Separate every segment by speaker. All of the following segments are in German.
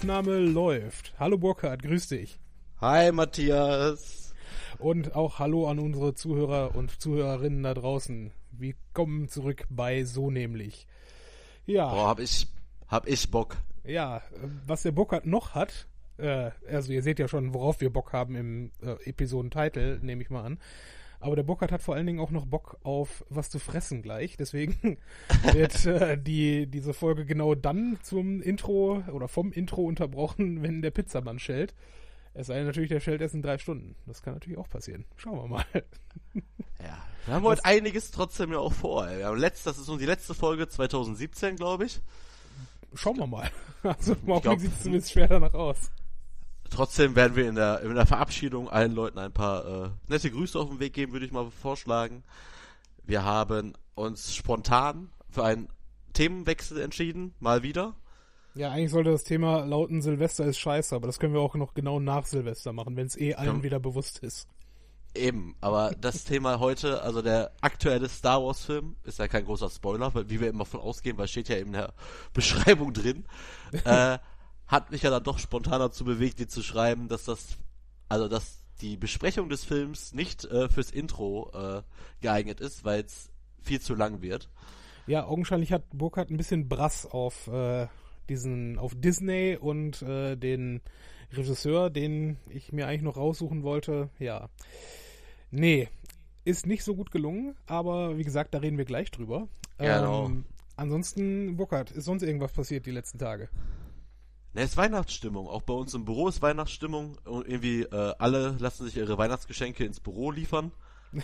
Speaker 1: Aufnahme läuft. Hallo Burkhard, grüß dich.
Speaker 2: Hi Matthias.
Speaker 1: Und auch Hallo an unsere Zuhörer und Zuhörerinnen da draußen. Willkommen zurück bei So nämlich.
Speaker 2: Ja. Boah, hab ich, hab ich Bock.
Speaker 1: Ja, was der Burkhard noch hat, äh, also ihr seht ja schon, worauf wir Bock haben im äh, Episodentitel, nehme ich mal an. Aber der Burkhard hat vor allen Dingen auch noch Bock auf was zu fressen gleich. Deswegen wird äh, die, diese Folge genau dann zum Intro oder vom Intro unterbrochen, wenn der Pizzamann schellt. Es sei denn natürlich, der schellt erst in drei Stunden. Das kann natürlich auch passieren. Schauen wir mal.
Speaker 2: Ja, wir haben heute einiges trotzdem ja auch vor. Wir haben letzt, das ist nun die letzte Folge 2017, glaube ich.
Speaker 1: Schauen wir mal. Also im Augenblick sieht es zumindest schwer danach aus.
Speaker 2: Trotzdem werden wir in der, in der Verabschiedung allen Leuten ein paar äh, nette Grüße auf den Weg geben, würde ich mal vorschlagen. Wir haben uns spontan für einen Themenwechsel entschieden, mal wieder.
Speaker 1: Ja, eigentlich sollte das Thema lauten Silvester ist scheiße, aber das können wir auch noch genau nach Silvester machen, wenn es eh allen ja. wieder bewusst ist.
Speaker 2: Eben, aber das Thema heute, also der aktuelle Star Wars Film, ist ja kein großer Spoiler, weil, wie wir immer von ausgehen, weil steht ja in der Beschreibung drin. äh, hat mich ja dann doch spontan dazu bewegt, dir zu schreiben, dass das, also dass die Besprechung des Films nicht äh, fürs Intro äh, geeignet ist, weil es viel zu lang wird.
Speaker 1: Ja, augenscheinlich hat Burkhardt ein bisschen Brass auf äh, diesen, auf Disney und äh, den Regisseur, den ich mir eigentlich noch raussuchen wollte. Ja. Nee, ist nicht so gut gelungen, aber wie gesagt, da reden wir gleich drüber.
Speaker 2: Genau.
Speaker 1: Ähm, ansonsten, Burkhardt, ist sonst irgendwas passiert die letzten Tage?
Speaker 2: Ne, es ist Weihnachtsstimmung. Auch bei uns im Büro ist Weihnachtsstimmung. Und irgendwie äh, alle lassen sich ihre Weihnachtsgeschenke ins Büro liefern.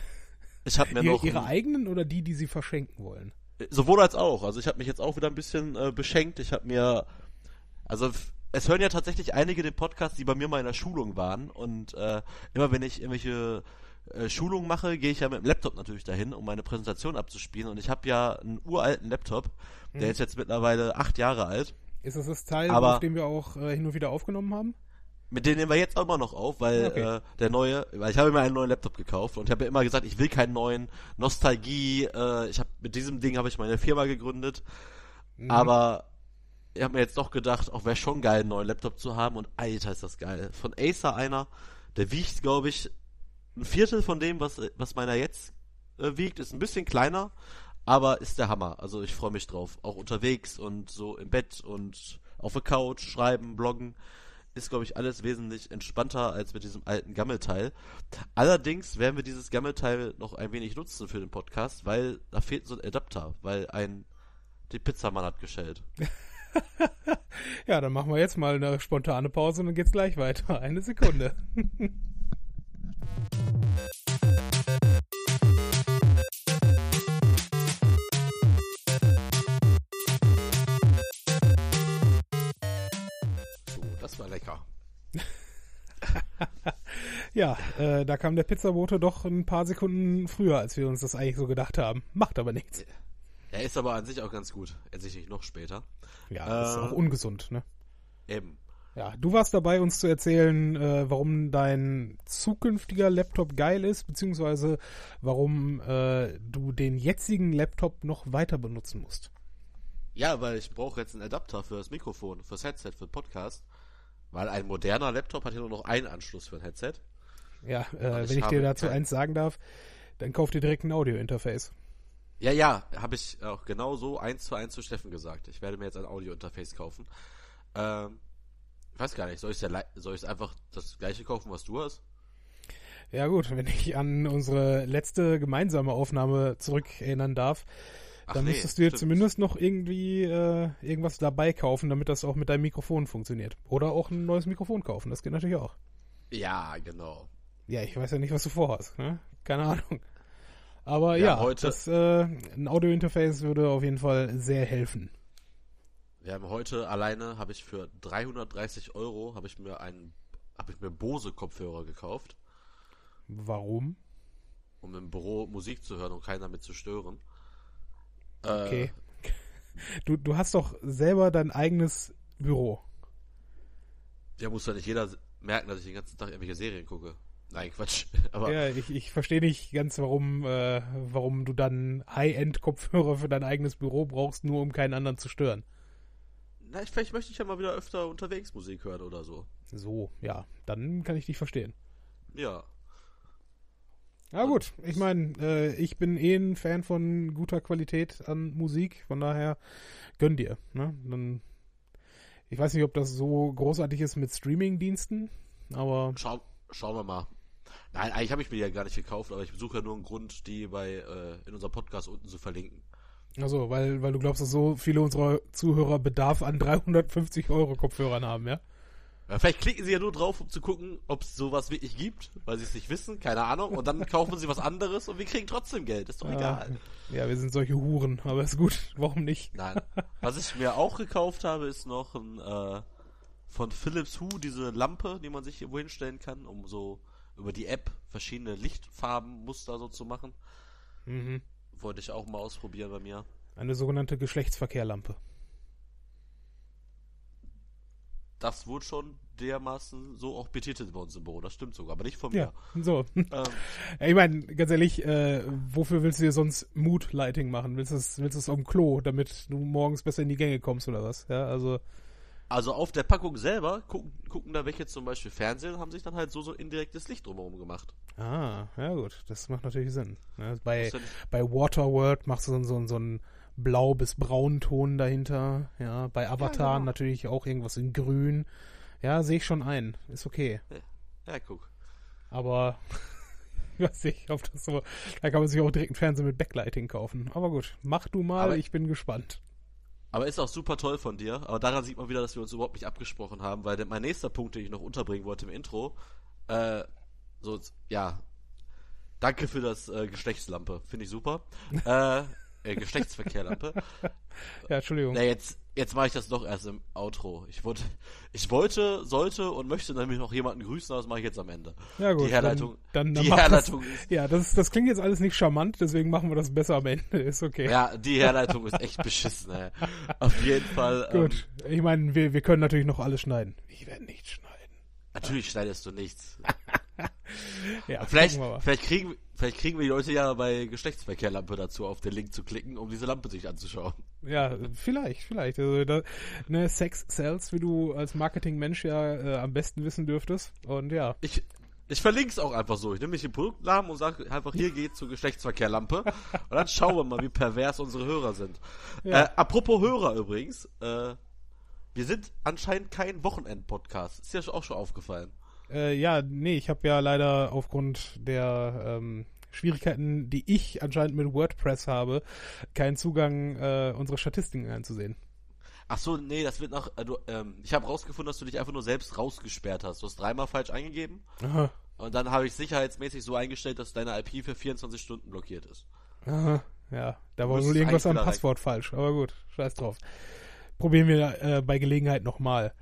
Speaker 1: Ich habe mir noch ihre eigenen oder die, die sie verschenken wollen?
Speaker 2: Sowohl als auch. Also ich habe mich jetzt auch wieder ein bisschen äh, beschenkt. Ich habe mir also es hören ja tatsächlich einige den Podcast, die bei mir mal in der Schulung waren und äh, immer wenn ich irgendwelche äh, Schulungen mache, gehe ich ja mit dem Laptop natürlich dahin, um meine Präsentation abzuspielen und ich habe ja einen uralten Laptop, der hm. ist jetzt mittlerweile acht Jahre alt
Speaker 1: ist das das Teil, aber auf dem wir auch äh, hin und wieder aufgenommen haben?
Speaker 2: Mit dem nehmen wir jetzt auch immer noch auf, weil okay. äh, der neue, weil ich habe mir einen neuen Laptop gekauft und ich habe ja immer gesagt, ich will keinen neuen Nostalgie. Äh, ich habe mit diesem Ding habe ich meine Firma gegründet, mhm. aber ich habe mir jetzt doch gedacht, auch wäre schon geil, einen neuen Laptop zu haben und alter ist das geil. Von Acer einer, der wiegt, glaube ich, ein Viertel von dem, was was meiner jetzt äh, wiegt, ist ein bisschen kleiner, aber ist der Hammer. Also ich freue mich drauf. Auch unterwegs und so im Bett und auf der Couch, schreiben, bloggen. Ist, glaube ich, alles wesentlich entspannter als mit diesem alten Gammelteil. Allerdings werden wir dieses Gammelteil noch ein wenig nutzen für den Podcast, weil da fehlt so ein Adapter, weil ein die Pizzamann hat geschellt.
Speaker 1: ja, dann machen wir jetzt mal eine spontane Pause und dann geht's gleich weiter. Eine Sekunde. ja, äh, da kam der Pizzabote doch ein paar Sekunden früher, als wir uns das eigentlich so gedacht haben. Macht aber nichts.
Speaker 2: Er ist aber an sich auch ganz gut. Er sich nicht noch später.
Speaker 1: Ja, äh, ist auch ungesund, ne?
Speaker 2: Eben.
Speaker 1: Ja, du warst dabei, uns zu erzählen, äh, warum dein zukünftiger Laptop geil ist, beziehungsweise warum äh, du den jetzigen Laptop noch weiter benutzen musst.
Speaker 2: Ja, weil ich brauche jetzt einen Adapter für das Mikrofon, fürs Headset, für den Podcast. Weil ein moderner Laptop hat ja nur noch einen Anschluss für ein Headset.
Speaker 1: Ja, äh, wenn ich dir dazu eins sagen darf, dann kauf dir direkt ein Audio-Interface.
Speaker 2: Ja, ja, habe ich auch genau so eins zu eins zu Steffen gesagt. Ich werde mir jetzt ein Audio-Interface kaufen. Ähm, ich weiß gar nicht, soll ich ich einfach das gleiche kaufen, was du hast?
Speaker 1: Ja gut, wenn ich an unsere letzte gemeinsame Aufnahme zurückerinnern darf, Ach dann nee, müsstest du dir zumindest noch irgendwie äh, irgendwas dabei kaufen, damit das auch mit deinem Mikrofon funktioniert. Oder auch ein neues Mikrofon kaufen, das geht natürlich auch.
Speaker 2: Ja, genau.
Speaker 1: Ja, ich weiß ja nicht, was du vorhast. Ne? Keine Ahnung. Aber ja, ja heute, das, äh, ein Audio-Interface würde auf jeden Fall sehr helfen.
Speaker 2: Wir haben heute alleine, habe ich für 330 Euro, habe ich mir einen, habe ich mir Bose-Kopfhörer gekauft.
Speaker 1: Warum?
Speaker 2: Um im Büro Musik zu hören und keinen damit zu stören.
Speaker 1: Okay. Äh, du, du hast doch selber dein eigenes Büro.
Speaker 2: Ja, muss ja nicht jeder merken, dass ich den ganzen Tag irgendwelche Serien gucke. Nein, Quatsch.
Speaker 1: Aber ja, ich, ich verstehe nicht ganz, warum, äh, warum du dann High-End-Kopfhörer für dein eigenes Büro brauchst, nur um keinen anderen zu stören.
Speaker 2: Na, ich, vielleicht möchte ich ja mal wieder öfter unterwegs Musik hören oder so.
Speaker 1: So, ja, dann kann ich dich verstehen.
Speaker 2: Ja.
Speaker 1: Ja gut, ich meine, äh, ich bin eh ein Fan von guter Qualität an Musik, von daher gönn dir. Ne? Dann, ich weiß nicht, ob das so großartig ist mit Streaming-Diensten, aber...
Speaker 2: Schau, schauen wir mal. Nein, eigentlich habe ich mir die ja gar nicht gekauft, aber ich suche ja nur einen Grund, die bei äh, in unserem Podcast unten zu verlinken.
Speaker 1: Also, weil, weil du glaubst, dass so viele unserer Zuhörer Bedarf an 350 Euro Kopfhörern haben, ja?
Speaker 2: Ja, vielleicht klicken sie ja nur drauf, um zu gucken, ob es sowas wirklich gibt, weil sie es nicht wissen, keine Ahnung. Und dann kaufen sie was anderes und wir kriegen trotzdem Geld, ist doch egal.
Speaker 1: Ja, wir sind solche Huren, aber ist gut, warum nicht?
Speaker 2: Nein. Was ich mir auch gekauft habe, ist noch ein äh, von Philips Hue, diese Lampe, die man sich irgendwo hinstellen kann, um so über die App verschiedene Lichtfarbenmuster so zu machen.
Speaker 1: Mhm.
Speaker 2: Wollte ich auch mal ausprobieren bei mir.
Speaker 1: Eine sogenannte Geschlechtsverkehrlampe.
Speaker 2: Das wurde schon dermaßen so auch betitelt bei uns im Büro. Das stimmt sogar, aber nicht von mir.
Speaker 1: Ja, so. Ähm, ich meine, ganz ehrlich, äh, wofür willst du dir sonst Mood-Lighting machen? Willst du es willst du's auf dem Klo, damit du morgens besser in die Gänge kommst oder was? Ja, also.
Speaker 2: Also auf der Packung selber gucken, gucken da welche zum Beispiel Fernsehen, haben sich dann halt so, so indirektes Licht drumherum gemacht.
Speaker 1: Ah, ja gut, das macht natürlich Sinn. Ja, bei, bei Waterworld machst du so, so, so einen Blau- bis Braunton dahinter. Ja, bei Avatar ja, genau. natürlich auch irgendwas in Grün. Ja, sehe ich schon ein. Ist okay.
Speaker 2: Ja, ja guck.
Speaker 1: Aber ich weiß nicht, ob das so. Da kann man sich auch direkt einen Fernseher mit Backlighting kaufen. Aber gut, mach du mal, Aber ich bin gespannt.
Speaker 2: Aber ist auch super toll von dir. Aber daran sieht man wieder, dass wir uns überhaupt nicht abgesprochen haben, weil mein nächster Punkt, den ich noch unterbringen wollte im Intro, äh, so, ja, danke für das äh, Geschlechtslampe. Finde ich super. äh, äh, Geschlechtsverkehrlampe.
Speaker 1: ja, Entschuldigung.
Speaker 2: Na, jetzt, jetzt mache ich das doch erst im Outro. Ich wollte, ich wollte, sollte und möchte nämlich noch jemanden grüßen, aber das mache ich jetzt am Ende.
Speaker 1: Ja, gut.
Speaker 2: Die Herleitung,
Speaker 1: dann, dann,
Speaker 2: die Herleitung
Speaker 1: das, ist, Ja, das, das klingt jetzt alles nicht charmant, deswegen machen wir das besser am Ende. Ist okay.
Speaker 2: Ja, die Herleitung ist echt beschissen, ey. Auf jeden Fall.
Speaker 1: Gut. Ähm, ich meine, wir, wir können natürlich noch alles schneiden. Ich werde nichts schneiden.
Speaker 2: Natürlich schneidest du nichts.
Speaker 1: ja,
Speaker 2: vielleicht, vielleicht, kriegen, vielleicht kriegen wir die Leute ja bei Geschlechtsverkehrlampe dazu, auf den Link zu klicken, um diese Lampe sich anzuschauen.
Speaker 1: Ja, vielleicht, vielleicht. Also, da, ne, Sex sells, wie du als Marketingmensch ja äh, am besten wissen dürftest. Und ja.
Speaker 2: Ich, ich verlinke es auch einfach so. Ich nehme mich den Produktnamen und sage einfach, hier geht zur Geschlechtsverkehrlampe. und dann schauen wir mal, wie pervers unsere Hörer sind. Ja. Äh, apropos Hörer übrigens, äh, wir sind anscheinend kein Wochenend-Podcast. Ist dir auch schon aufgefallen.
Speaker 1: Äh, ja, nee, ich habe ja leider aufgrund der ähm, Schwierigkeiten, die ich anscheinend mit WordPress habe, keinen Zugang, äh, unsere Statistiken einzusehen.
Speaker 2: Ach so, nee, das wird nach. Äh, du, ähm, ich habe rausgefunden, dass du dich einfach nur selbst rausgesperrt hast. Du hast dreimal falsch eingegeben.
Speaker 1: Aha.
Speaker 2: Und dann habe ich sicherheitsmäßig so eingestellt, dass deine IP für 24 Stunden blockiert ist.
Speaker 1: Aha. Ja, da war wohl irgendwas am Passwort falsch. Aber gut, scheiß drauf. Probieren wir äh, bei Gelegenheit nochmal.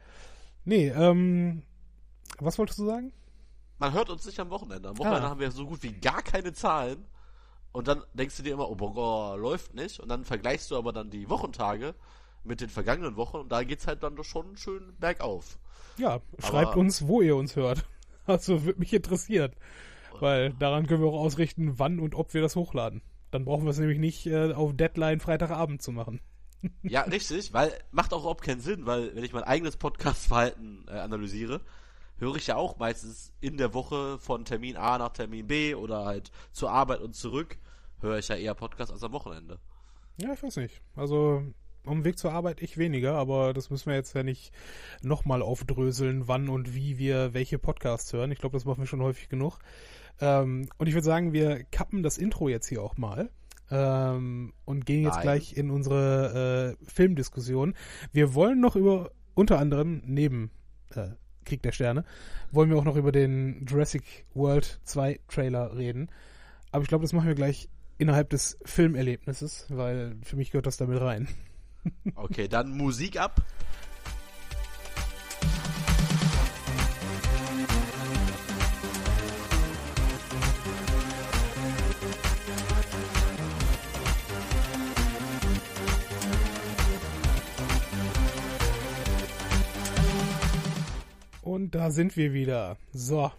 Speaker 1: Nee, ähm, was wolltest du sagen?
Speaker 2: Man hört uns nicht am Wochenende. Am Wochenende ah. haben wir so gut wie gar keine Zahlen. Und dann denkst du dir immer, oh, boah, läuft nicht. Und dann vergleichst du aber dann die Wochentage mit den vergangenen Wochen und da geht's halt dann doch schon schön bergauf.
Speaker 1: Ja, schreibt aber, uns, wo ihr uns hört. Also würde mich interessieren. Weil daran können wir auch ausrichten, wann und ob wir das hochladen. Dann brauchen wir es nämlich nicht äh, auf Deadline Freitagabend zu machen.
Speaker 2: Ja, richtig, weil macht auch überhaupt keinen Sinn, weil wenn ich mein eigenes Podcast-Verhalten äh, analysiere, höre ich ja auch meistens in der Woche von Termin A nach Termin B oder halt zur Arbeit und zurück, höre ich ja eher Podcast als am Wochenende.
Speaker 1: Ja, ich weiß nicht. Also um den Weg zur Arbeit ich weniger, aber das müssen wir jetzt ja nicht nochmal aufdröseln, wann und wie wir welche Podcasts hören. Ich glaube, das machen wir schon häufig genug. Ähm, und ich würde sagen, wir kappen das Intro jetzt hier auch mal. Ähm, und gehen jetzt Nein. gleich in unsere äh, Filmdiskussion. Wir wollen noch über unter anderem neben äh, Krieg der Sterne, wollen wir auch noch über den Jurassic World 2 Trailer reden. Aber ich glaube, das machen wir gleich innerhalb des Filmerlebnisses, weil für mich gehört das damit rein.
Speaker 2: Okay, dann Musik ab.
Speaker 1: Und da sind wir wieder. So,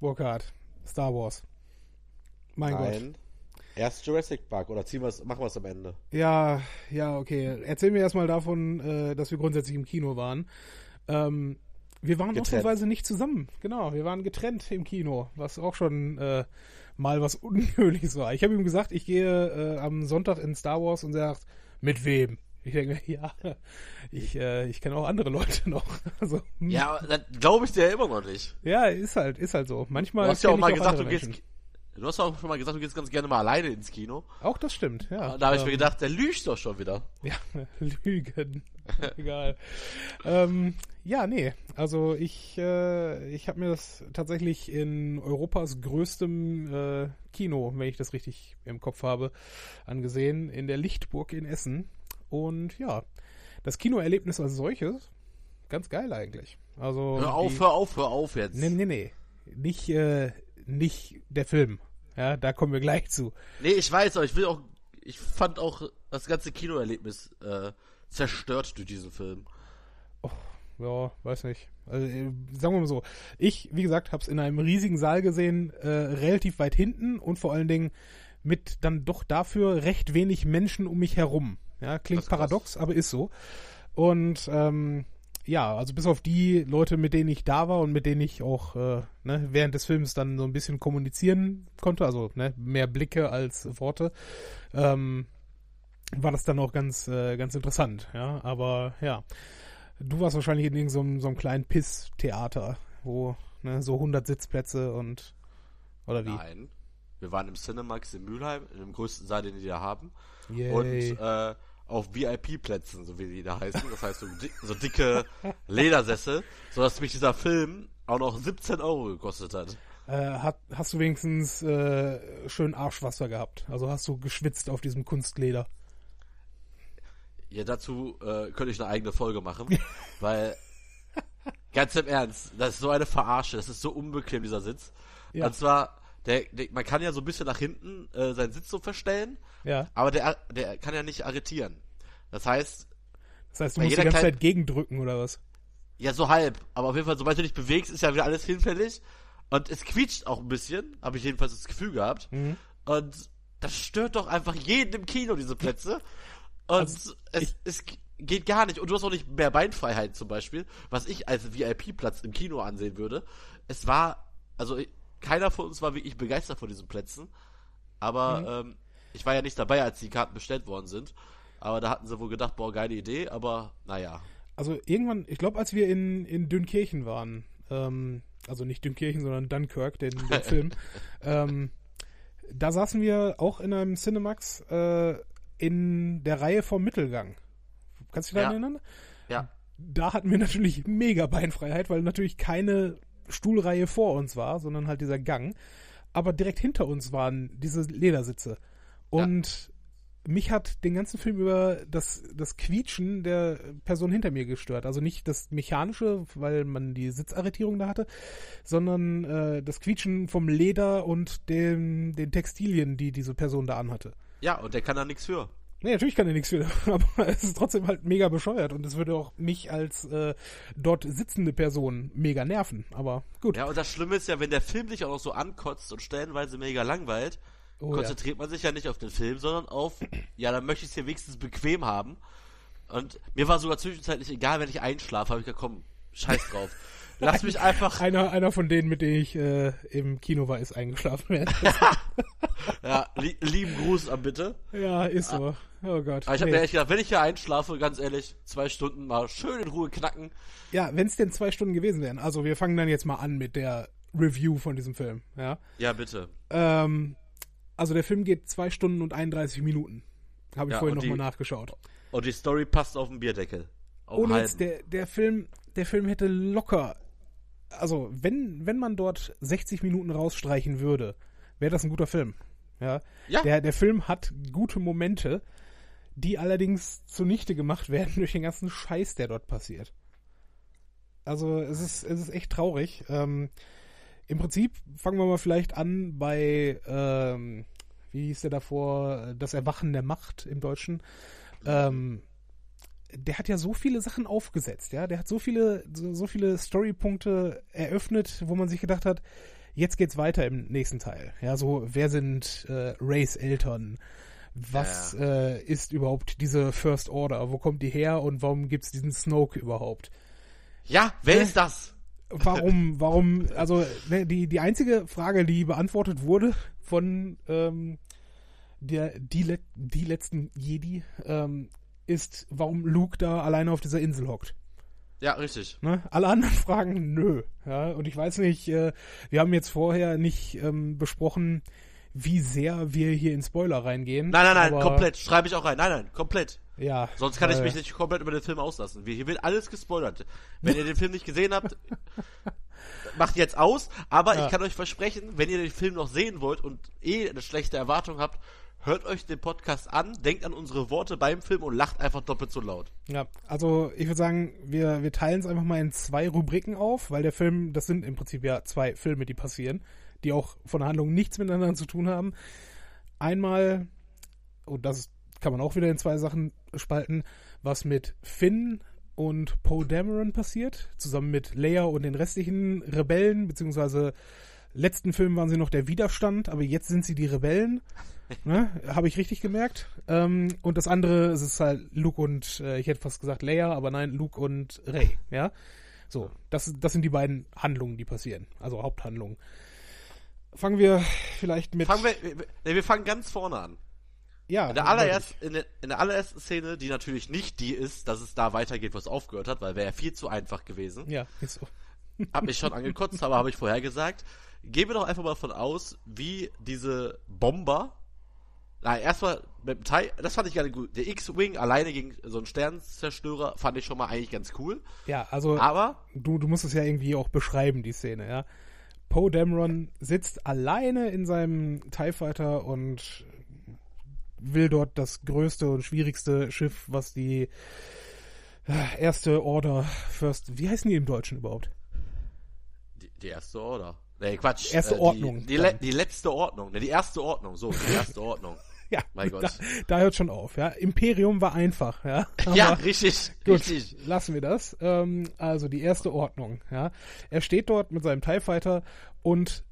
Speaker 1: Burkhard, Star Wars. Mein
Speaker 2: Nein.
Speaker 1: Gott.
Speaker 2: Erst Jurassic Park oder ziehen wir's, machen wir es am Ende?
Speaker 1: Ja, ja, okay. Erzählen wir erstmal davon, äh, dass wir grundsätzlich im Kino waren. Ähm, wir waren getrennt. ausnahmsweise nicht zusammen. Genau, wir waren getrennt im Kino, was auch schon äh, mal was Ungewöhnliches war. Ich habe ihm gesagt, ich gehe äh, am Sonntag in Star Wars und er sagt, mit wem? Ich denke, ja, ich, äh, ich kenne auch andere Leute noch. Also,
Speaker 2: hm. ja, das glaube ich dir ja immer noch nicht.
Speaker 1: Ja, ist halt, ist halt so. Manchmal.
Speaker 2: Du hast ja auch mal gesagt, du gehst, Du hast auch schon mal gesagt, du gehst ganz gerne mal alleine ins Kino.
Speaker 1: Auch das stimmt, ja.
Speaker 2: Da habe ich ähm, mir gedacht, der lügt doch schon wieder.
Speaker 1: Ja, Lügen. Egal. ähm, ja, nee. Also ich, äh, ich habe mir das tatsächlich in Europas größtem äh, Kino, wenn ich das richtig im Kopf habe, angesehen, in der Lichtburg in Essen. Und ja, das Kinoerlebnis als solches, ganz geil eigentlich. Also
Speaker 2: hör auf, die, hör auf, hör auf jetzt.
Speaker 1: Nee, nee, nee. Nicht, äh, nicht der Film. Ja, da kommen wir gleich zu.
Speaker 2: Nee, ich weiß, aber ich will auch, ich fand auch das ganze Kinoerlebnis äh, zerstört durch diesen Film.
Speaker 1: Oh, ja, weiß nicht. Also, äh, sagen wir mal so, ich, wie gesagt, hab's in einem riesigen Saal gesehen, äh, relativ weit hinten und vor allen Dingen mit dann doch dafür recht wenig Menschen um mich herum. Ja, klingt paradox, aber ist so. Und ähm, ja, also bis auf die Leute, mit denen ich da war und mit denen ich auch äh, ne, während des Films dann so ein bisschen kommunizieren konnte, also ne, mehr Blicke als Worte, ähm, war das dann auch ganz, äh, ganz interessant, ja. Aber ja, du warst wahrscheinlich in irgendeinem so, so einem kleinen Piss-Theater, wo ne, so 100 Sitzplätze und oder wie?
Speaker 2: Nein, wir waren im Cinemax in Mülheim, in dem größten Saal, den die da haben. Yay. Und äh, auf VIP-Plätzen, so wie die da heißen. Das heißt, so, dick, so dicke Ledersessel, sodass mich dieser Film auch noch 17 Euro gekostet hat.
Speaker 1: Äh, hat, hast du wenigstens äh, schön Arschwasser gehabt? Also hast du geschwitzt auf diesem Kunstleder?
Speaker 2: Ja, dazu äh, könnte ich eine eigene Folge machen, weil ganz im Ernst, das ist so eine Verarsche, das ist so unbequem dieser Sitz. Ja. Und zwar der, der, man kann ja so ein bisschen nach hinten äh, seinen Sitz so verstellen, ja. aber der, der kann ja nicht arretieren. Das heißt,
Speaker 1: das heißt, du musst die ganze Zeit gegendrücken oder was?
Speaker 2: Ja, so halb. Aber auf jeden Fall, sobald du dich bewegst, ist ja wieder alles hinfällig. Und es quietscht auch ein bisschen, habe ich jedenfalls das Gefühl gehabt. Mhm. Und das stört doch einfach jeden im Kino, diese Plätze. Und also, es, es geht gar nicht. Und du hast auch nicht mehr Beinfreiheit zum Beispiel, was ich als VIP-Platz im Kino ansehen würde. Es war, also keiner von uns war wirklich begeistert von diesen Plätzen. Aber mhm. ähm, ich war ja nicht dabei, als die Karten bestellt worden sind. Aber da hatten sie wohl gedacht, boah, geile Idee, aber naja.
Speaker 1: Also irgendwann, ich glaube, als wir in, in Dünkirchen waren, ähm, also nicht Dünkirchen, sondern Dunkirk, den, den Film, ähm, da saßen wir auch in einem Cinemax äh, in der Reihe vom Mittelgang. Kannst du dich daran ja. erinnern?
Speaker 2: Ja.
Speaker 1: Da hatten wir natürlich mega Beinfreiheit, weil natürlich keine Stuhlreihe vor uns war, sondern halt dieser Gang. Aber direkt hinter uns waren diese Ledersitze. Und ja. mich hat den ganzen Film über das, das Quietschen der Person hinter mir gestört. Also nicht das Mechanische, weil man die Sitzarretierung da hatte, sondern äh, das Quietschen vom Leder und den, den Textilien, die diese Person da anhatte.
Speaker 2: Ja, und der kann da nichts für.
Speaker 1: Nee, natürlich kann er nichts für, aber es ist trotzdem halt mega bescheuert und es würde auch mich als äh, dort sitzende Person mega nerven, aber gut.
Speaker 2: Ja, und das Schlimme ist ja, wenn der Film sich auch noch so ankotzt und stellenweise mega langweilt, oh, konzentriert ja. man sich ja nicht auf den Film, sondern auf, ja, dann möchte ich es hier wenigstens bequem haben. Und mir war sogar zwischenzeitlich egal, wenn ich einschlafe, habe ich komm, scheiß drauf. Lass mich einfach.
Speaker 1: Einer, einer von denen, mit denen ich äh, im Kino war, ist eingeschlafen.
Speaker 2: ja, li lieben Gruß an bitte.
Speaker 1: Ja, ist so. Oh Gott.
Speaker 2: Aber ich habe nee. mir echt gedacht, wenn ich hier einschlafe, ganz ehrlich, zwei Stunden mal schön in Ruhe knacken.
Speaker 1: Ja, wenn es denn zwei Stunden gewesen wären. Also wir fangen dann jetzt mal an mit der Review von diesem Film. Ja,
Speaker 2: ja bitte.
Speaker 1: Ähm, also der Film geht zwei Stunden und 31 Minuten. Habe ich ja, vorhin nochmal nachgeschaut.
Speaker 2: Und die Story passt auf den Bierdeckel.
Speaker 1: Ohne jetzt, der, der Film, der Film hätte locker also wenn, wenn man dort 60 Minuten rausstreichen würde, wäre das ein guter Film. Ja. ja. Der, der Film hat gute Momente, die allerdings zunichte gemacht werden durch den ganzen Scheiß, der dort passiert. Also es ist, es ist echt traurig. Ähm, Im Prinzip fangen wir mal vielleicht an bei, ähm, wie hieß der davor, das Erwachen der Macht im Deutschen. Ähm, der hat ja so viele Sachen aufgesetzt, ja. Der hat so viele, so, so viele Storypunkte eröffnet, wo man sich gedacht hat, jetzt geht's weiter im nächsten Teil. Ja, so, wer sind äh, Rays Eltern? Was ja. äh, ist überhaupt diese First Order? Wo kommt die her und warum gibt's diesen Snoke überhaupt?
Speaker 2: Ja, wer äh, ist das?
Speaker 1: Warum, warum, also ne, die, die einzige Frage, die beantwortet wurde von ähm, der, die, die letzten Jedi, ähm, ist, warum Luke da alleine auf dieser Insel hockt.
Speaker 2: Ja, richtig.
Speaker 1: Ne? Alle anderen fragen, nö. Ja, und ich weiß nicht, äh, wir haben jetzt vorher nicht ähm, besprochen, wie sehr wir hier in Spoiler reingehen.
Speaker 2: Nein, nein, nein, komplett. Schreibe ich auch rein. Nein, nein, komplett.
Speaker 1: Ja.
Speaker 2: Sonst kann ich mich nicht komplett über den Film auslassen. Hier wird alles gespoilert. Wenn ihr den Film nicht gesehen habt, macht jetzt aus. Aber ja. ich kann euch versprechen, wenn ihr den Film noch sehen wollt und eh eine schlechte Erwartung habt, hört euch den Podcast an, denkt an unsere Worte beim Film und lacht einfach doppelt so laut.
Speaker 1: Ja, also ich würde sagen, wir, wir teilen es einfach mal in zwei Rubriken auf, weil der Film, das sind im Prinzip ja zwei Filme, die passieren, die auch von der Handlung nichts miteinander zu tun haben. Einmal, und das kann man auch wieder in zwei Sachen spalten, was mit Finn und Poe Dameron passiert, zusammen mit Leia und den restlichen Rebellen, beziehungsweise letzten Film waren sie noch der Widerstand, aber jetzt sind sie die Rebellen. ne? Habe ich richtig gemerkt. Ähm, und das andere es ist halt Luke und, äh, ich hätte fast gesagt Leia, aber nein, Luke und Rey. Ja, so, das, das sind die beiden Handlungen, die passieren, also Haupthandlungen. Fangen wir vielleicht mit.
Speaker 2: Fangen wir, nee, wir fangen ganz vorne an. Ja. In der, allererst, in, der, in der allerersten Szene, die natürlich nicht die ist, dass es da weitergeht, wo es aufgehört hat, weil wäre ja viel zu einfach gewesen.
Speaker 1: Ja, ist so.
Speaker 2: Hab mich schon angekotzt, aber habe ich vorher gesagt. Gehen wir doch einfach mal von aus, wie diese Bomber. Na, erstmal mit dem Teil, das fand ich gerne gut. Der X-Wing alleine gegen so einen Sternzerstörer fand ich schon mal eigentlich ganz cool.
Speaker 1: Ja, also.
Speaker 2: Aber.
Speaker 1: Du, du musst es ja irgendwie auch beschreiben, die Szene, ja. Poe Dameron sitzt alleine in seinem TIE Fighter und will dort das größte und schwierigste Schiff, was die äh, erste Order First, wie heißen die im Deutschen überhaupt?
Speaker 2: Die, die erste Order. Nee, Quatsch.
Speaker 1: Erste
Speaker 2: äh,
Speaker 1: Ordnung.
Speaker 2: Die, die, die, letzte Ordnung. Ne, die erste Ordnung. So, die erste Ordnung.
Speaker 1: ja, mein Gott. Da, da, hört schon auf, ja. Imperium war einfach, ja.
Speaker 2: Aber ja, richtig,
Speaker 1: gut,
Speaker 2: richtig.
Speaker 1: Lassen wir das. Ähm, also die erste Ordnung, ja. Er steht dort mit seinem TIE Fighter und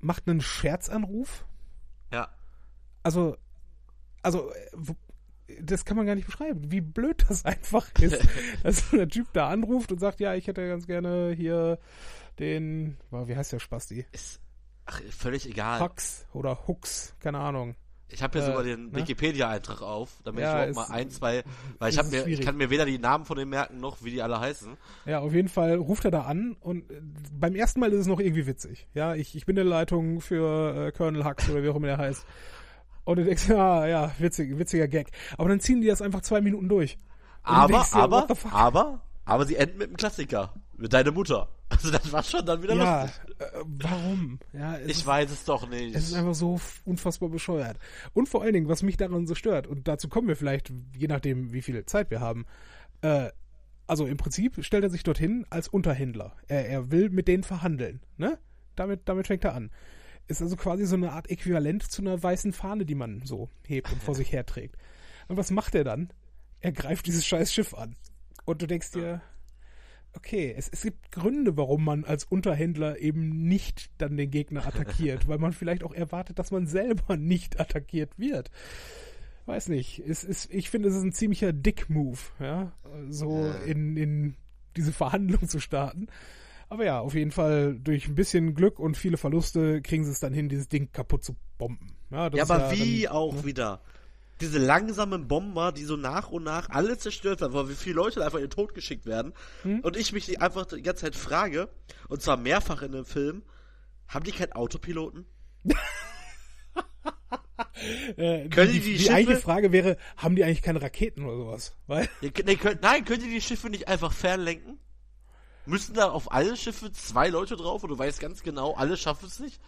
Speaker 1: macht einen Scherzanruf.
Speaker 2: Ja.
Speaker 1: Also, also, das kann man gar nicht beschreiben, wie blöd das einfach ist, dass der Typ da anruft und sagt, ja, ich hätte ganz gerne hier den, wie heißt der Spasti?
Speaker 2: Ist, ach, völlig egal.
Speaker 1: Hux oder Hux, keine Ahnung.
Speaker 2: Ich habe hier äh, sogar den ne? Wikipedia-Eintrag auf, damit ja, ich überhaupt mal ein, zwei, weil ich habe mir, ich kann mir weder die Namen von den merken noch wie die alle heißen.
Speaker 1: Ja, auf jeden Fall ruft er da an und äh, beim ersten Mal ist es noch irgendwie witzig. Ja, ich, ich bin in der Leitung für äh, Colonel Hux oder wie auch immer der heißt. Und du denkst, ja, ja, witzig, witziger Gag. Aber dann ziehen die das einfach zwei Minuten durch.
Speaker 2: aber, denkst, aber, aber, aber sie enden mit einem Klassiker. Mit deiner Mutter. Also das war schon dann wieder
Speaker 1: ja,
Speaker 2: lustig.
Speaker 1: Äh, warum? Ja,
Speaker 2: ich ist, weiß es doch nicht.
Speaker 1: Es ist einfach so unfassbar bescheuert. Und vor allen Dingen, was mich daran so stört, und dazu kommen wir vielleicht, je nachdem, wie viel Zeit wir haben, äh, also im Prinzip stellt er sich dorthin als Unterhändler. Er, er will mit denen verhandeln. Ne? Damit, damit fängt er an. Ist also quasi so eine Art Äquivalent zu einer weißen Fahne, die man so hebt und vor sich herträgt. Und was macht er dann? Er greift dieses scheiß Schiff an. Und du denkst dir, okay, es, es gibt Gründe, warum man als Unterhändler eben nicht dann den Gegner attackiert, weil man vielleicht auch erwartet, dass man selber nicht attackiert wird. Weiß nicht. Es ist, ich finde, es ist ein ziemlicher Dick-Move, ja, so in, in diese Verhandlung zu starten. Aber ja, auf jeden Fall durch ein bisschen Glück und viele Verluste kriegen sie es dann hin, dieses Ding kaputt zu bomben.
Speaker 2: Ja, ja aber ja wie dann, auch ne? wieder diese langsamen Bomber, die so nach und nach alle zerstört werden, weil wie viele Leute einfach in den Tod geschickt werden. Hm? Und ich mich einfach die ganze Zeit frage, und zwar mehrfach in dem Film, haben die keinen Autopiloten?
Speaker 1: äh, können die, die, die, die eigentliche Frage wäre, haben die eigentlich keine Raketen oder sowas? Weil
Speaker 2: nee, können, nein, können die die Schiffe nicht einfach fernlenken? Müssen da auf alle Schiffe zwei Leute drauf und du weißt ganz genau, alle schaffen es nicht?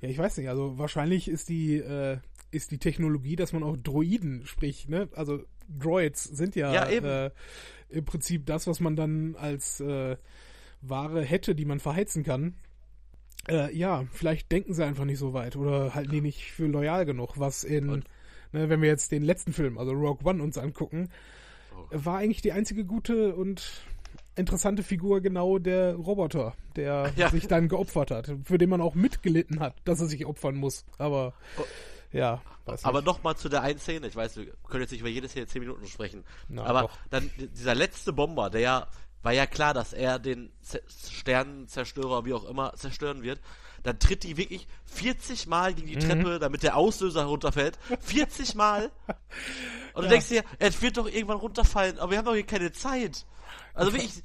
Speaker 1: Ja, ich weiß nicht. Also wahrscheinlich ist die äh, ist die Technologie, dass man auch Droiden, sprich, ne, also Droids sind ja,
Speaker 2: ja
Speaker 1: äh, im Prinzip das, was man dann als äh, Ware hätte, die man verheizen kann. Äh, ja, vielleicht denken sie einfach nicht so weit oder halten die nicht für loyal genug, was in, ne, wenn wir jetzt den letzten Film, also Rogue One uns angucken, oh. war eigentlich die einzige gute und interessante Figur genau der Roboter, der ja. sich dann geopfert hat, für den man auch mitgelitten hat, dass er sich opfern muss. Aber oh. Ja.
Speaker 2: Aber nochmal zu der einen Szene, ich weiß, wir können jetzt nicht über jede Szene zehn Minuten sprechen. Na, aber doch. dann dieser letzte Bomber, der ja, war ja klar, dass er den Z Sternenzerstörer, wie auch immer, zerstören wird. Dann tritt die wirklich 40 Mal gegen die mhm. Treppe, damit der Auslöser runterfällt. 40 Mal! Und du denkst dir, er wird doch irgendwann runterfallen, aber wir haben doch hier keine Zeit. Also wirklich,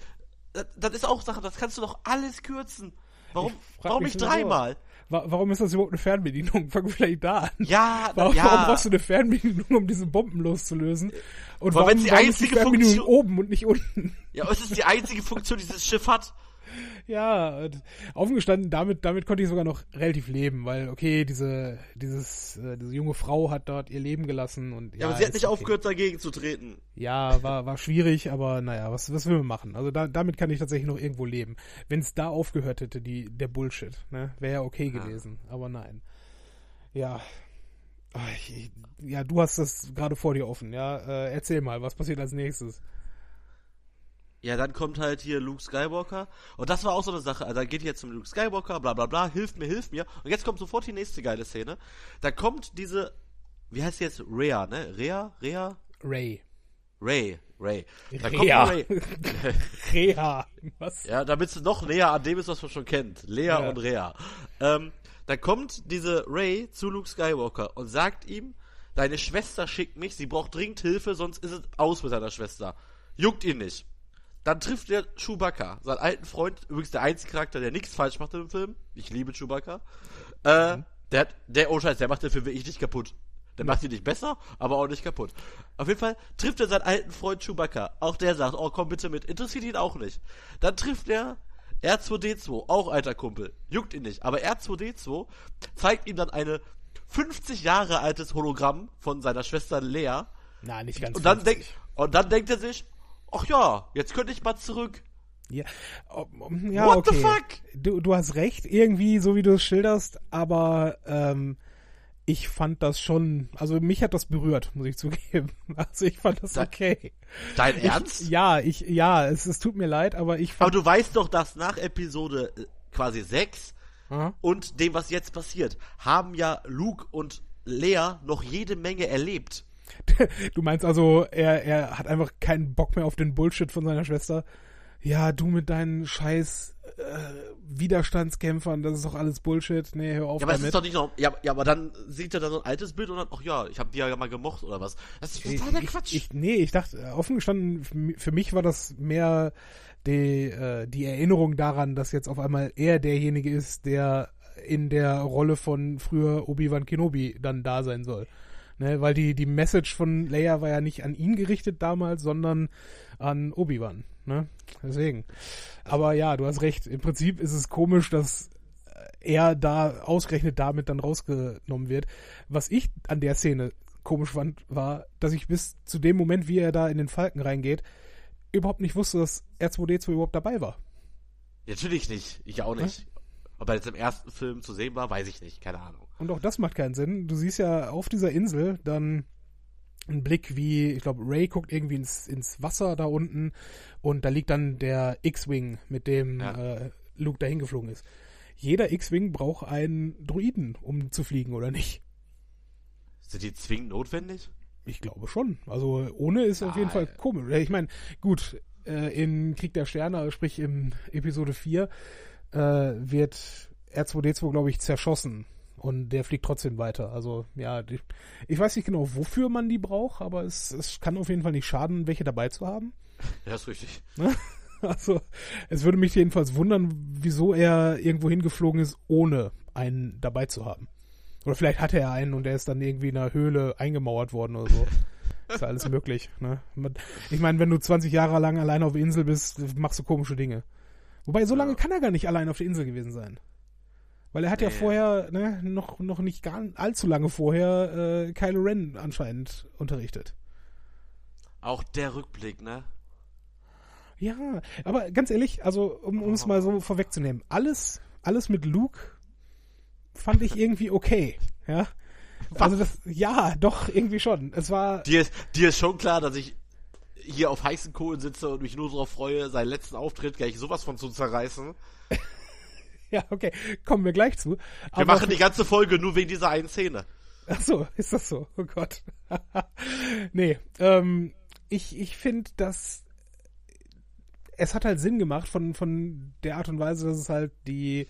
Speaker 2: das, das ist auch Sache, das kannst du doch alles kürzen. Warum, warum nicht dreimal?
Speaker 1: Warum ist das überhaupt eine Fernbedienung? Fang vielleicht da an.
Speaker 2: Ja,
Speaker 1: warum,
Speaker 2: ja.
Speaker 1: warum brauchst du eine Fernbedienung, um diese Bomben loszulösen?
Speaker 2: Und warum, warum, die warum einzige ist die Fernbedienung
Speaker 1: Funktion oben und nicht unten?
Speaker 2: Ja, aber es ist die einzige Funktion, die dieses Schiff hat.
Speaker 1: Ja, offen gestanden, damit, damit konnte ich sogar noch relativ leben, weil, okay, diese, dieses, äh, diese junge Frau hat dort ihr Leben gelassen und.
Speaker 2: Ja, ja aber sie hat nicht okay. aufgehört, dagegen zu treten.
Speaker 1: Ja, war, war schwierig, aber naja, was, was will man machen? Also da, damit kann ich tatsächlich noch irgendwo leben. Wenn es da aufgehört hätte, die, der Bullshit, ne, wäre ja okay ja. gewesen, aber nein. Ja. Ich, ja, du hast das gerade vor dir offen, ja. Äh, erzähl mal, was passiert als nächstes?
Speaker 2: Ja, dann kommt halt hier Luke Skywalker. Und das war auch so eine Sache. Also, dann geht jetzt zum Luke Skywalker, bla bla bla, hilft mir, hilft mir. Und jetzt kommt sofort die nächste geile Szene. Da kommt diese, wie heißt sie jetzt? Rhea, ne? Rhea? Rhea?
Speaker 1: Ray.
Speaker 2: Ray, Ray.
Speaker 1: Da Rhea. kommt Ray. Rhea.
Speaker 2: Was? Ja, damit es noch näher an dem ist, was man schon kennt. Lea ja. und Rhea. Ähm, da kommt diese Ray zu Luke Skywalker und sagt ihm, deine Schwester schickt mich, sie braucht dringend Hilfe, sonst ist es aus mit deiner Schwester. Juckt ihn nicht. Dann trifft er Chewbacca, seinen alten Freund, übrigens der einzige Charakter, der nichts falsch macht im Film. Ich liebe Chewbacca. Äh, mhm. der, der, oh Scheiß, der macht den Film wirklich nicht kaputt. Der macht ihn nicht besser, aber auch nicht kaputt. Auf jeden Fall trifft er seinen alten Freund Chewbacca. Auch der sagt, oh komm bitte mit. Interessiert ihn auch nicht. Dann trifft er R2D2, auch alter Kumpel. Juckt ihn nicht. Aber R2D2 zeigt ihm dann eine 50 Jahre altes Hologramm von seiner Schwester Lea.
Speaker 1: Na, nicht ganz
Speaker 2: und dann, denk, und dann denkt er sich, ach ja, jetzt könnte ich mal zurück.
Speaker 1: Ja, ja What okay. the fuck? Du, du hast recht, irgendwie, so wie du es schilderst, aber ähm, ich fand das schon, also mich hat das berührt, muss ich zugeben. Also ich fand das okay.
Speaker 2: Dein Ernst?
Speaker 1: Ich, ja, ich, ja, es, es tut mir leid, aber ich
Speaker 2: fand. Aber du weißt doch, dass nach Episode äh, quasi 6 Aha. und dem, was jetzt passiert, haben ja Luke und Lea noch jede Menge erlebt.
Speaker 1: Du meinst also, er, er hat einfach keinen Bock mehr auf den Bullshit von seiner Schwester? Ja, du mit deinen scheiß äh, Widerstandskämpfern, das ist doch alles Bullshit. Nee, hör auf
Speaker 2: ja, aber
Speaker 1: damit.
Speaker 2: ist doch nicht noch, ja, ja, aber dann sieht er da so ein altes Bild und dann, ach ja, ich habe die ja mal gemocht oder was. Das ist totaler Quatsch.
Speaker 1: Ich, nee, ich dachte, offen gestanden, für mich war das mehr die, äh, die Erinnerung daran, dass jetzt auf einmal er derjenige ist, der in der Rolle von früher Obi-Wan Kenobi dann da sein soll. Ne, weil die, die Message von Leia war ja nicht an ihn gerichtet damals, sondern an Obi-Wan. Ne? Deswegen. Aber ja, du hast recht. Im Prinzip ist es komisch, dass er da ausgerechnet damit dann rausgenommen wird. Was ich an der Szene komisch fand, war, dass ich bis zu dem Moment, wie er da in den Falken reingeht, überhaupt nicht wusste, dass R2D2 überhaupt dabei war.
Speaker 2: Natürlich nicht. Ich auch nicht. Hm? Ob er jetzt im ersten Film zu sehen war, weiß ich nicht. Keine Ahnung.
Speaker 1: Und auch das macht keinen Sinn. Du siehst ja auf dieser Insel dann einen Blick, wie, ich glaube, Ray guckt irgendwie ins, ins Wasser da unten und da liegt dann der X-Wing, mit dem ja. äh, Luke dahin geflogen ist. Jeder X-Wing braucht einen Druiden, um zu fliegen, oder nicht?
Speaker 2: Sind die zwingend notwendig?
Speaker 1: Ich glaube schon. Also ohne ist ah, auf jeden Fall komisch. Ich meine, gut, äh, in Krieg der Sterne, sprich in Episode 4, äh, wird R2D2, glaube ich, zerschossen und der fliegt trotzdem weiter. Also ja, ich, ich weiß nicht genau, wofür man die braucht, aber es, es kann auf jeden Fall nicht schaden, welche dabei zu haben.
Speaker 2: Ja, ist richtig.
Speaker 1: Also es würde mich jedenfalls wundern, wieso er irgendwo hingeflogen ist, ohne einen dabei zu haben. Oder vielleicht hatte er einen und der ist dann irgendwie in einer Höhle eingemauert worden oder so. ist ja alles möglich. Ne? Ich meine, wenn du 20 Jahre lang allein auf der Insel bist, machst du komische Dinge. Wobei, so lange kann er gar nicht allein auf der Insel gewesen sein. Weil er hat nee. ja vorher, ne, noch, noch nicht gar allzu lange vorher äh, Kylo Ren anscheinend unterrichtet.
Speaker 2: Auch der Rückblick, ne?
Speaker 1: Ja, aber ganz ehrlich, also um es oh. mal so vorwegzunehmen, alles, alles mit Luke fand ich irgendwie okay, ja. Also das, ja, doch, irgendwie schon. Es war.
Speaker 2: Dir ist, dir ist schon klar, dass ich hier auf heißen Kohlen sitze und mich nur darauf freue, seinen letzten Auftritt gleich sowas von zu zerreißen.
Speaker 1: Ja, okay, kommen wir gleich zu.
Speaker 2: Wir Aber machen die ganze Folge nur wegen dieser einen Szene.
Speaker 1: Ach so, ist das so? Oh Gott. nee, ähm, ich, ich finde, dass es hat halt Sinn gemacht von, von der Art und Weise, dass es halt die,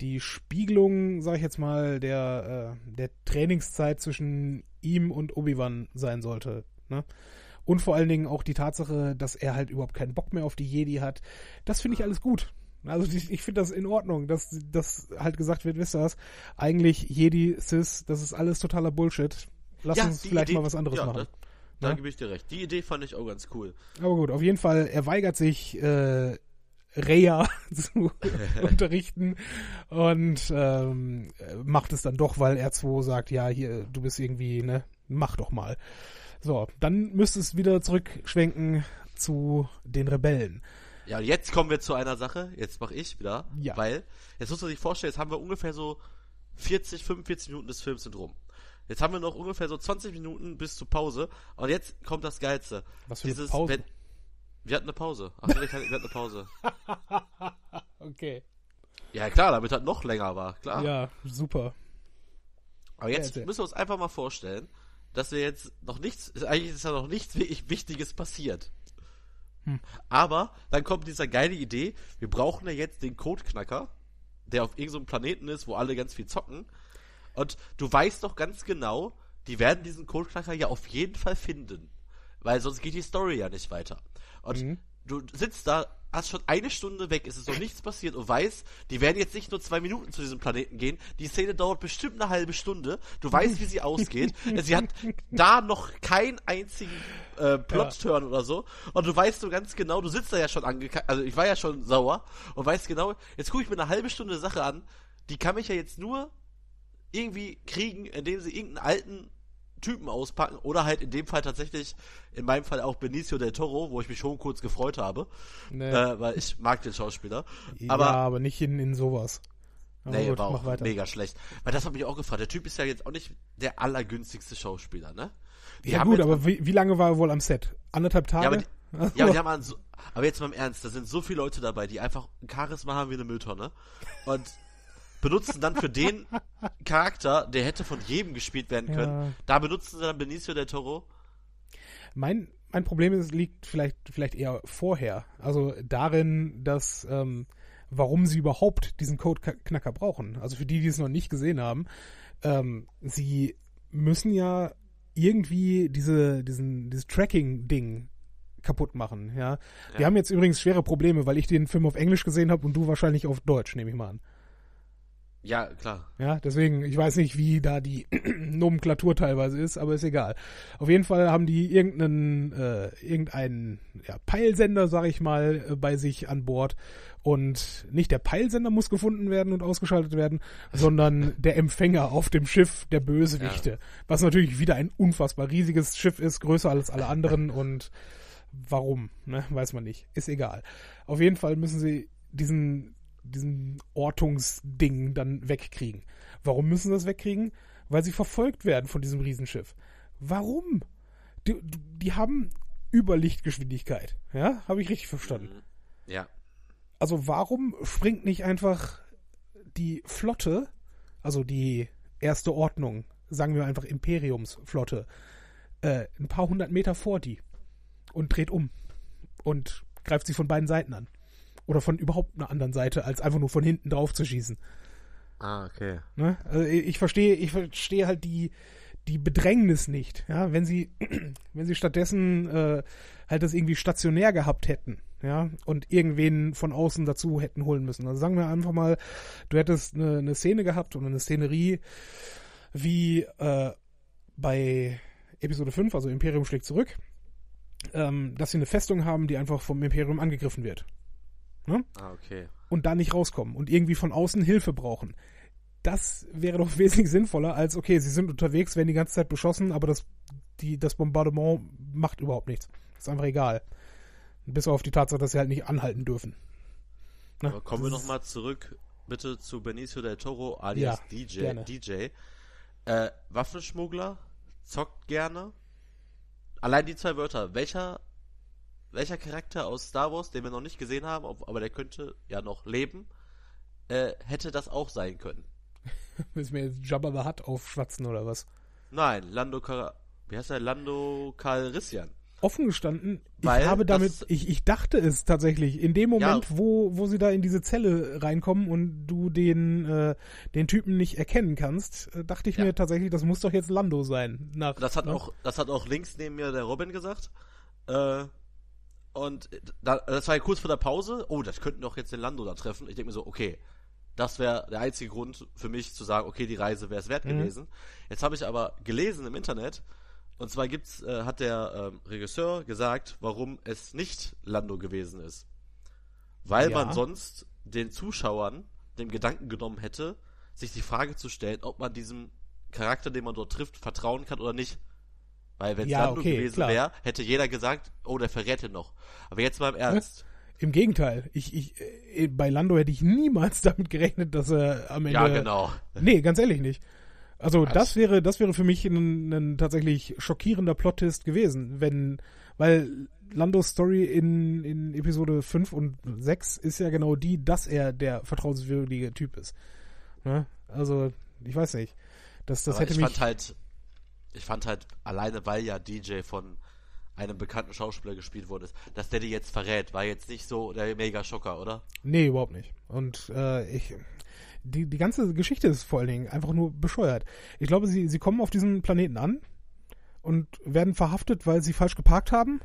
Speaker 1: die Spiegelung, sag ich jetzt mal, der, äh, der Trainingszeit zwischen ihm und Obi-Wan sein sollte. Ne? Und vor allen Dingen auch die Tatsache, dass er halt überhaupt keinen Bock mehr auf die Jedi hat. Das finde ich alles gut. Also ich, ich finde das in Ordnung, dass, dass halt gesagt wird, wisst ihr was, eigentlich Jedi, Sis, das ist alles totaler Bullshit. Lass ja, uns vielleicht Idee, mal was anderes ja, machen.
Speaker 2: Da, da gebe ich dir recht. Die Idee fand ich auch ganz cool.
Speaker 1: Aber gut, auf jeden Fall, er weigert sich, äh, Reha zu unterrichten und ähm, macht es dann doch, weil R2 sagt, ja, hier, du bist irgendwie, ne, mach doch mal. So, dann müsste es wieder zurückschwenken zu den Rebellen.
Speaker 2: Ja, und jetzt kommen wir zu einer Sache, jetzt mache ich wieder, ja. weil, jetzt muss man sich vorstellen, jetzt haben wir ungefähr so 40, 45 Minuten des Films sind rum. Jetzt haben wir noch ungefähr so 20 Minuten bis zur Pause und jetzt kommt das Geilste.
Speaker 1: Was für Dieses, eine Pause? Wenn,
Speaker 2: wir hatten eine Pause. Ach, wir hatten eine Pause.
Speaker 1: okay.
Speaker 2: Ja, klar, damit halt noch länger war, klar.
Speaker 1: Ja, super.
Speaker 2: Aber jetzt ja, müssen wir uns einfach mal vorstellen, dass wir jetzt noch nichts, eigentlich ist ja noch nichts wirklich Wichtiges passiert. Hm. Aber dann kommt dieser geile Idee, wir brauchen ja jetzt den Codeknacker, der auf irgendeinem Planeten ist, wo alle ganz viel zocken. Und du weißt doch ganz genau, die werden diesen Codeknacker ja auf jeden Fall finden. Weil sonst geht die Story ja nicht weiter. Und mhm. du sitzt da, hast schon eine Stunde weg, es ist noch nichts passiert und weißt, die werden jetzt nicht nur zwei Minuten zu diesem Planeten gehen, die Szene dauert bestimmt eine halbe Stunde, du weißt, wie sie ausgeht, sie hat da noch keinen einzigen äh, Plot-Turn ja. oder so. Und du weißt so ganz genau, du sitzt da ja schon angekackt, also ich war ja schon sauer und weißt genau, jetzt gucke ich mir eine halbe Stunde Sache an, die kann mich ja jetzt nur irgendwie kriegen, indem sie irgendeinen alten Typen auspacken oder halt in dem Fall tatsächlich, in meinem Fall auch Benicio del Toro, wo ich mich schon kurz gefreut habe, nee. äh, weil ich mag den Schauspieler.
Speaker 1: Aber, ja, aber nicht in, in sowas.
Speaker 2: Aber nee, gut, war auch mega schlecht. Weil das hat mich auch gefragt. Der Typ ist ja jetzt auch nicht der allergünstigste Schauspieler, ne?
Speaker 1: Die ja gut, aber wie, wie, lange war er wohl am Set? Anderthalb Tage?
Speaker 2: Ja, aber, die, ja, aber, die haben so, aber jetzt mal im Ernst, da sind so viele Leute dabei, die einfach ein Charisma haben wie eine Mülltonne. Und benutzen dann für den Charakter, der hätte von jedem gespielt werden können, ja. da benutzen sie dann Benicio del Toro.
Speaker 1: Mein, mein Problem ist, liegt vielleicht, vielleicht eher vorher. Also darin, dass, ähm, warum sie überhaupt diesen Code-Knacker brauchen. Also für die, die es noch nicht gesehen haben, ähm, sie müssen ja irgendwie diese, diesen, dieses Tracking-Ding kaputt machen, ja? ja. Wir haben jetzt übrigens schwere Probleme, weil ich den Film auf Englisch gesehen habe und du wahrscheinlich auf Deutsch, nehme ich mal an.
Speaker 2: Ja, klar.
Speaker 1: Ja, deswegen, ich weiß nicht, wie da die Nomenklatur teilweise ist, aber ist egal. Auf jeden Fall haben die irgendeinen, äh, irgendeinen ja, Peilsender, sag ich mal, äh, bei sich an Bord. Und nicht der Peilsender muss gefunden werden und ausgeschaltet werden, sondern der Empfänger auf dem Schiff der Bösewichte. Ja. Was natürlich wieder ein unfassbar riesiges Schiff ist, größer als alle anderen und warum, ne, weiß man nicht. Ist egal. Auf jeden Fall müssen sie diesen diesen Ortungsding dann wegkriegen. Warum müssen sie das wegkriegen? Weil sie verfolgt werden von diesem Riesenschiff. Warum? Die, die haben Überlichtgeschwindigkeit. Ja, habe ich richtig verstanden.
Speaker 2: Mhm. Ja.
Speaker 1: Also warum springt nicht einfach die Flotte, also die erste Ordnung, sagen wir einfach Imperiumsflotte, äh, ein paar hundert Meter vor die und dreht um und greift sie von beiden Seiten an? Oder von überhaupt einer anderen Seite, als einfach nur von hinten drauf zu schießen.
Speaker 2: Ah, okay.
Speaker 1: Ne? Also ich verstehe, ich verstehe halt die, die Bedrängnis nicht, ja, wenn sie, wenn sie stattdessen äh, halt das irgendwie stationär gehabt hätten, ja, und irgendwen von außen dazu hätten holen müssen. Also sagen wir einfach mal, du hättest eine, eine Szene gehabt oder eine Szenerie wie äh, bei Episode 5, also Imperium schlägt zurück, ähm, dass sie eine Festung haben, die einfach vom Imperium angegriffen wird.
Speaker 2: Ne? Ah, okay.
Speaker 1: Und da nicht rauskommen und irgendwie von außen Hilfe brauchen. Das wäre doch wesentlich sinnvoller als, okay, sie sind unterwegs, werden die ganze Zeit beschossen, aber das, die, das Bombardement macht überhaupt nichts. Ist einfach egal. Bis auf die Tatsache, dass sie halt nicht anhalten dürfen.
Speaker 2: Ne? Aber kommen das wir nochmal zurück, bitte, zu Benicio del Toro alias ja, DJ. Gerne. DJ. Äh, Waffenschmuggler, zockt gerne. Allein die zwei Wörter. Welcher welcher Charakter aus Star Wars, den wir noch nicht gesehen haben, aber der könnte ja noch leben, äh, hätte das auch sein können.
Speaker 1: Müssen wir jetzt Jabba the Hutt aufschwatzen oder was?
Speaker 2: Nein, Lando Car wie heißt der? Lando Calrissian.
Speaker 1: Offen gestanden, Weil ich habe damit, ich, ich dachte es tatsächlich, in dem Moment, ja. wo, wo sie da in diese Zelle reinkommen und du den, äh, den Typen nicht erkennen kannst, äh, dachte ich ja. mir tatsächlich, das muss doch jetzt Lando sein. Nach,
Speaker 2: das hat ne? auch, das hat auch links neben mir der Robin gesagt. Äh, und da, das war ja kurz vor der Pause, oh, das könnten doch jetzt den Lando da treffen. Ich denke mir so, okay, das wäre der einzige Grund für mich zu sagen, okay, die Reise wäre es wert mhm. gewesen. Jetzt habe ich aber gelesen im Internet, und zwar gibt's, äh, hat der ähm, Regisseur gesagt, warum es nicht Lando gewesen ist. Weil ja. man sonst den Zuschauern dem Gedanken genommen hätte, sich die Frage zu stellen, ob man diesem Charakter, den man dort trifft, vertrauen kann oder nicht. Weil wenn es ja, Lando okay, gewesen wäre, hätte jeder gesagt, oh, der verrät ihn noch. Aber jetzt mal im Ernst.
Speaker 1: Im Gegenteil, ich, ich, äh, bei Lando hätte ich niemals damit gerechnet, dass er am Ende.
Speaker 2: Ja, genau.
Speaker 1: Nee, ganz ehrlich nicht. Also Was? das wäre, das wäre für mich ein, ein tatsächlich schockierender Plottist gewesen, wenn, weil Landos Story in, in Episode 5 und 6 ist ja genau die, dass er der vertrauenswürdige Typ ist. Ne? Also, ich weiß nicht. Das, das hätte
Speaker 2: ich
Speaker 1: mich.
Speaker 2: Fand halt, ich fand halt, alleine weil ja DJ von einem bekannten Schauspieler gespielt wurde, dass der die jetzt verrät, war jetzt nicht so der mega Schocker, oder?
Speaker 1: Nee, überhaupt nicht. Und äh, ich, die, die ganze Geschichte ist vor allen Dingen einfach nur bescheuert. Ich glaube, sie, sie kommen auf diesem Planeten an und werden verhaftet, weil sie falsch geparkt haben.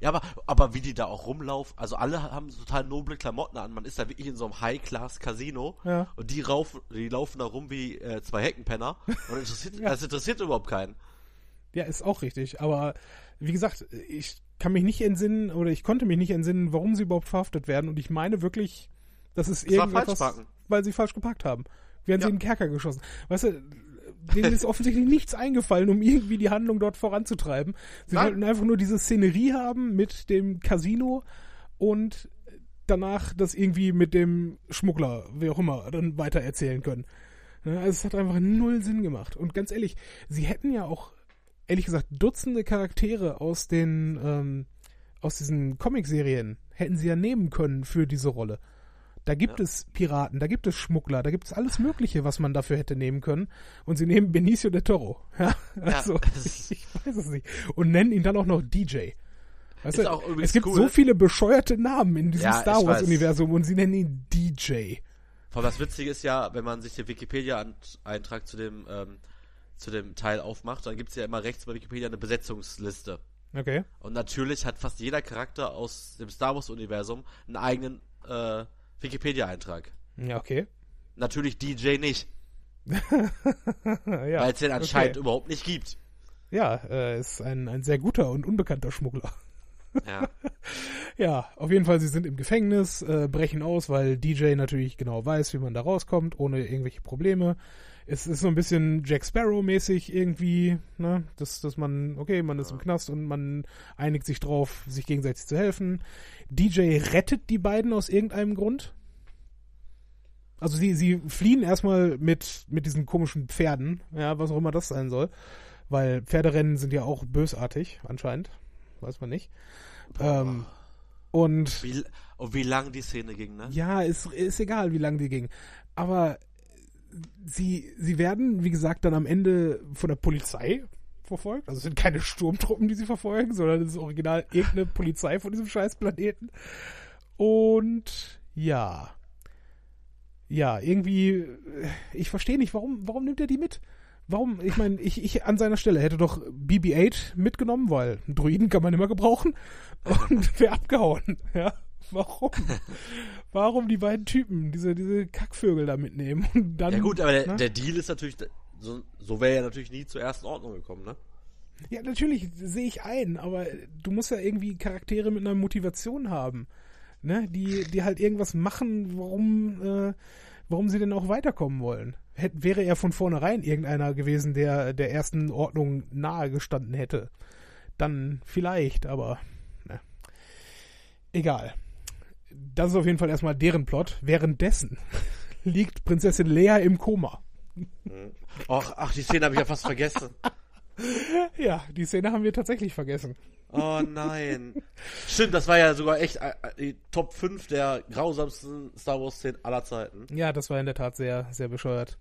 Speaker 2: Ja, aber, aber wie die da auch rumlaufen, also alle haben total noble Klamotten an. Man ist da wirklich in so einem High-Class-Casino
Speaker 1: ja.
Speaker 2: und die, rauf, die laufen da rum wie äh, zwei Heckenpenner und interessiert, ja. das interessiert überhaupt keinen.
Speaker 1: Ja, ist auch richtig. Aber wie gesagt, ich kann mich nicht entsinnen oder ich konnte mich nicht entsinnen, warum sie überhaupt verhaftet werden. Und ich meine wirklich, das ist das irgendetwas, weil sie falsch geparkt haben. Werden ja. sie in den Kerker geschossen. Weißt du, denen ist offensichtlich nichts eingefallen, um irgendwie die Handlung dort voranzutreiben. Sie Nein. wollten einfach nur diese Szenerie haben mit dem Casino und danach das irgendwie mit dem Schmuggler, wie auch immer, dann weiter erzählen können. Also es hat einfach null Sinn gemacht. Und ganz ehrlich, sie hätten ja auch ehrlich gesagt, Dutzende Charaktere aus den, ähm, aus diesen Comicserien hätten sie ja nehmen können für diese Rolle. Da gibt ja. es Piraten, da gibt es Schmuggler, da gibt es alles Mögliche, was man dafür hätte nehmen können. Und sie nehmen Benicio del Toro. Ja, also, ja. ich, ich weiß es nicht. Und nennen ihn dann auch noch DJ. Weißt du, es gibt cool. so viele bescheuerte Namen in diesem ja, Star Wars-Universum und sie nennen ihn DJ.
Speaker 2: Vor das Witzige ist ja, wenn man sich den Wikipedia-Eintrag zu dem ähm, zu dem Teil aufmacht, dann gibt es ja immer rechts bei Wikipedia eine Besetzungsliste.
Speaker 1: Okay.
Speaker 2: Und natürlich hat fast jeder Charakter aus dem Star Wars-Universum einen eigenen äh, Wikipedia-Eintrag.
Speaker 1: Ja, okay.
Speaker 2: Natürlich DJ nicht. ja, Weil es den anscheinend okay. überhaupt nicht gibt.
Speaker 1: Ja, äh, ist ein, ein sehr guter und unbekannter Schmuggler.
Speaker 2: Ja.
Speaker 1: ja, auf jeden Fall, sie sind im Gefängnis, äh, brechen aus, weil DJ natürlich genau weiß, wie man da rauskommt, ohne irgendwelche Probleme es ist so ein bisschen Jack Sparrow-mäßig irgendwie, ne? Dass, dass man, okay, man ist im Knast und man einigt sich drauf, sich gegenseitig zu helfen. DJ rettet die beiden aus irgendeinem Grund. Also sie, sie fliehen erstmal mit, mit diesen komischen Pferden, ja, was auch immer das sein soll. Weil Pferderennen sind ja auch bösartig, anscheinend. Weiß man nicht. Ähm, und.
Speaker 2: Wie, und wie lang die Szene ging, ne?
Speaker 1: Ja, ist, ist egal, wie lang die ging. Aber sie, sie werden, wie gesagt, dann am Ende von der Polizei verfolgt. Also es sind keine Sturmtruppen, die sie verfolgen, sondern es ist original irgendeine Polizei von diesem scheiß Planeten. Und ja. Ja, irgendwie, ich verstehe nicht, warum, warum nimmt er die mit? Warum, ich meine, ich, ich an seiner Stelle hätte doch BB-8 mitgenommen, weil Druiden kann man immer gebrauchen und wäre abgehauen, ja. Warum? Warum die beiden Typen, diese, diese Kackvögel da mitnehmen? Und dann,
Speaker 2: ja gut, aber der, ne? der Deal ist natürlich, so, so wäre er natürlich nie zur ersten Ordnung gekommen, ne?
Speaker 1: Ja, natürlich sehe ich ein, aber du musst ja irgendwie Charaktere mit einer Motivation haben, ne? Die, die halt irgendwas machen, warum, äh, warum sie denn auch weiterkommen wollen. Hätt, wäre er von vornherein irgendeiner gewesen, der der ersten Ordnung nahe gestanden hätte, dann vielleicht, aber ne. egal das ist auf jeden Fall erstmal deren Plot. Währenddessen liegt Prinzessin Lea im Koma.
Speaker 2: Ach, ach die Szene habe ich ja fast vergessen.
Speaker 1: Ja, die Szene haben wir tatsächlich vergessen.
Speaker 2: Oh nein. Stimmt, das war ja sogar echt äh, die Top 5 der grausamsten Star Wars Szenen aller Zeiten.
Speaker 1: Ja, das war in der Tat sehr, sehr bescheuert.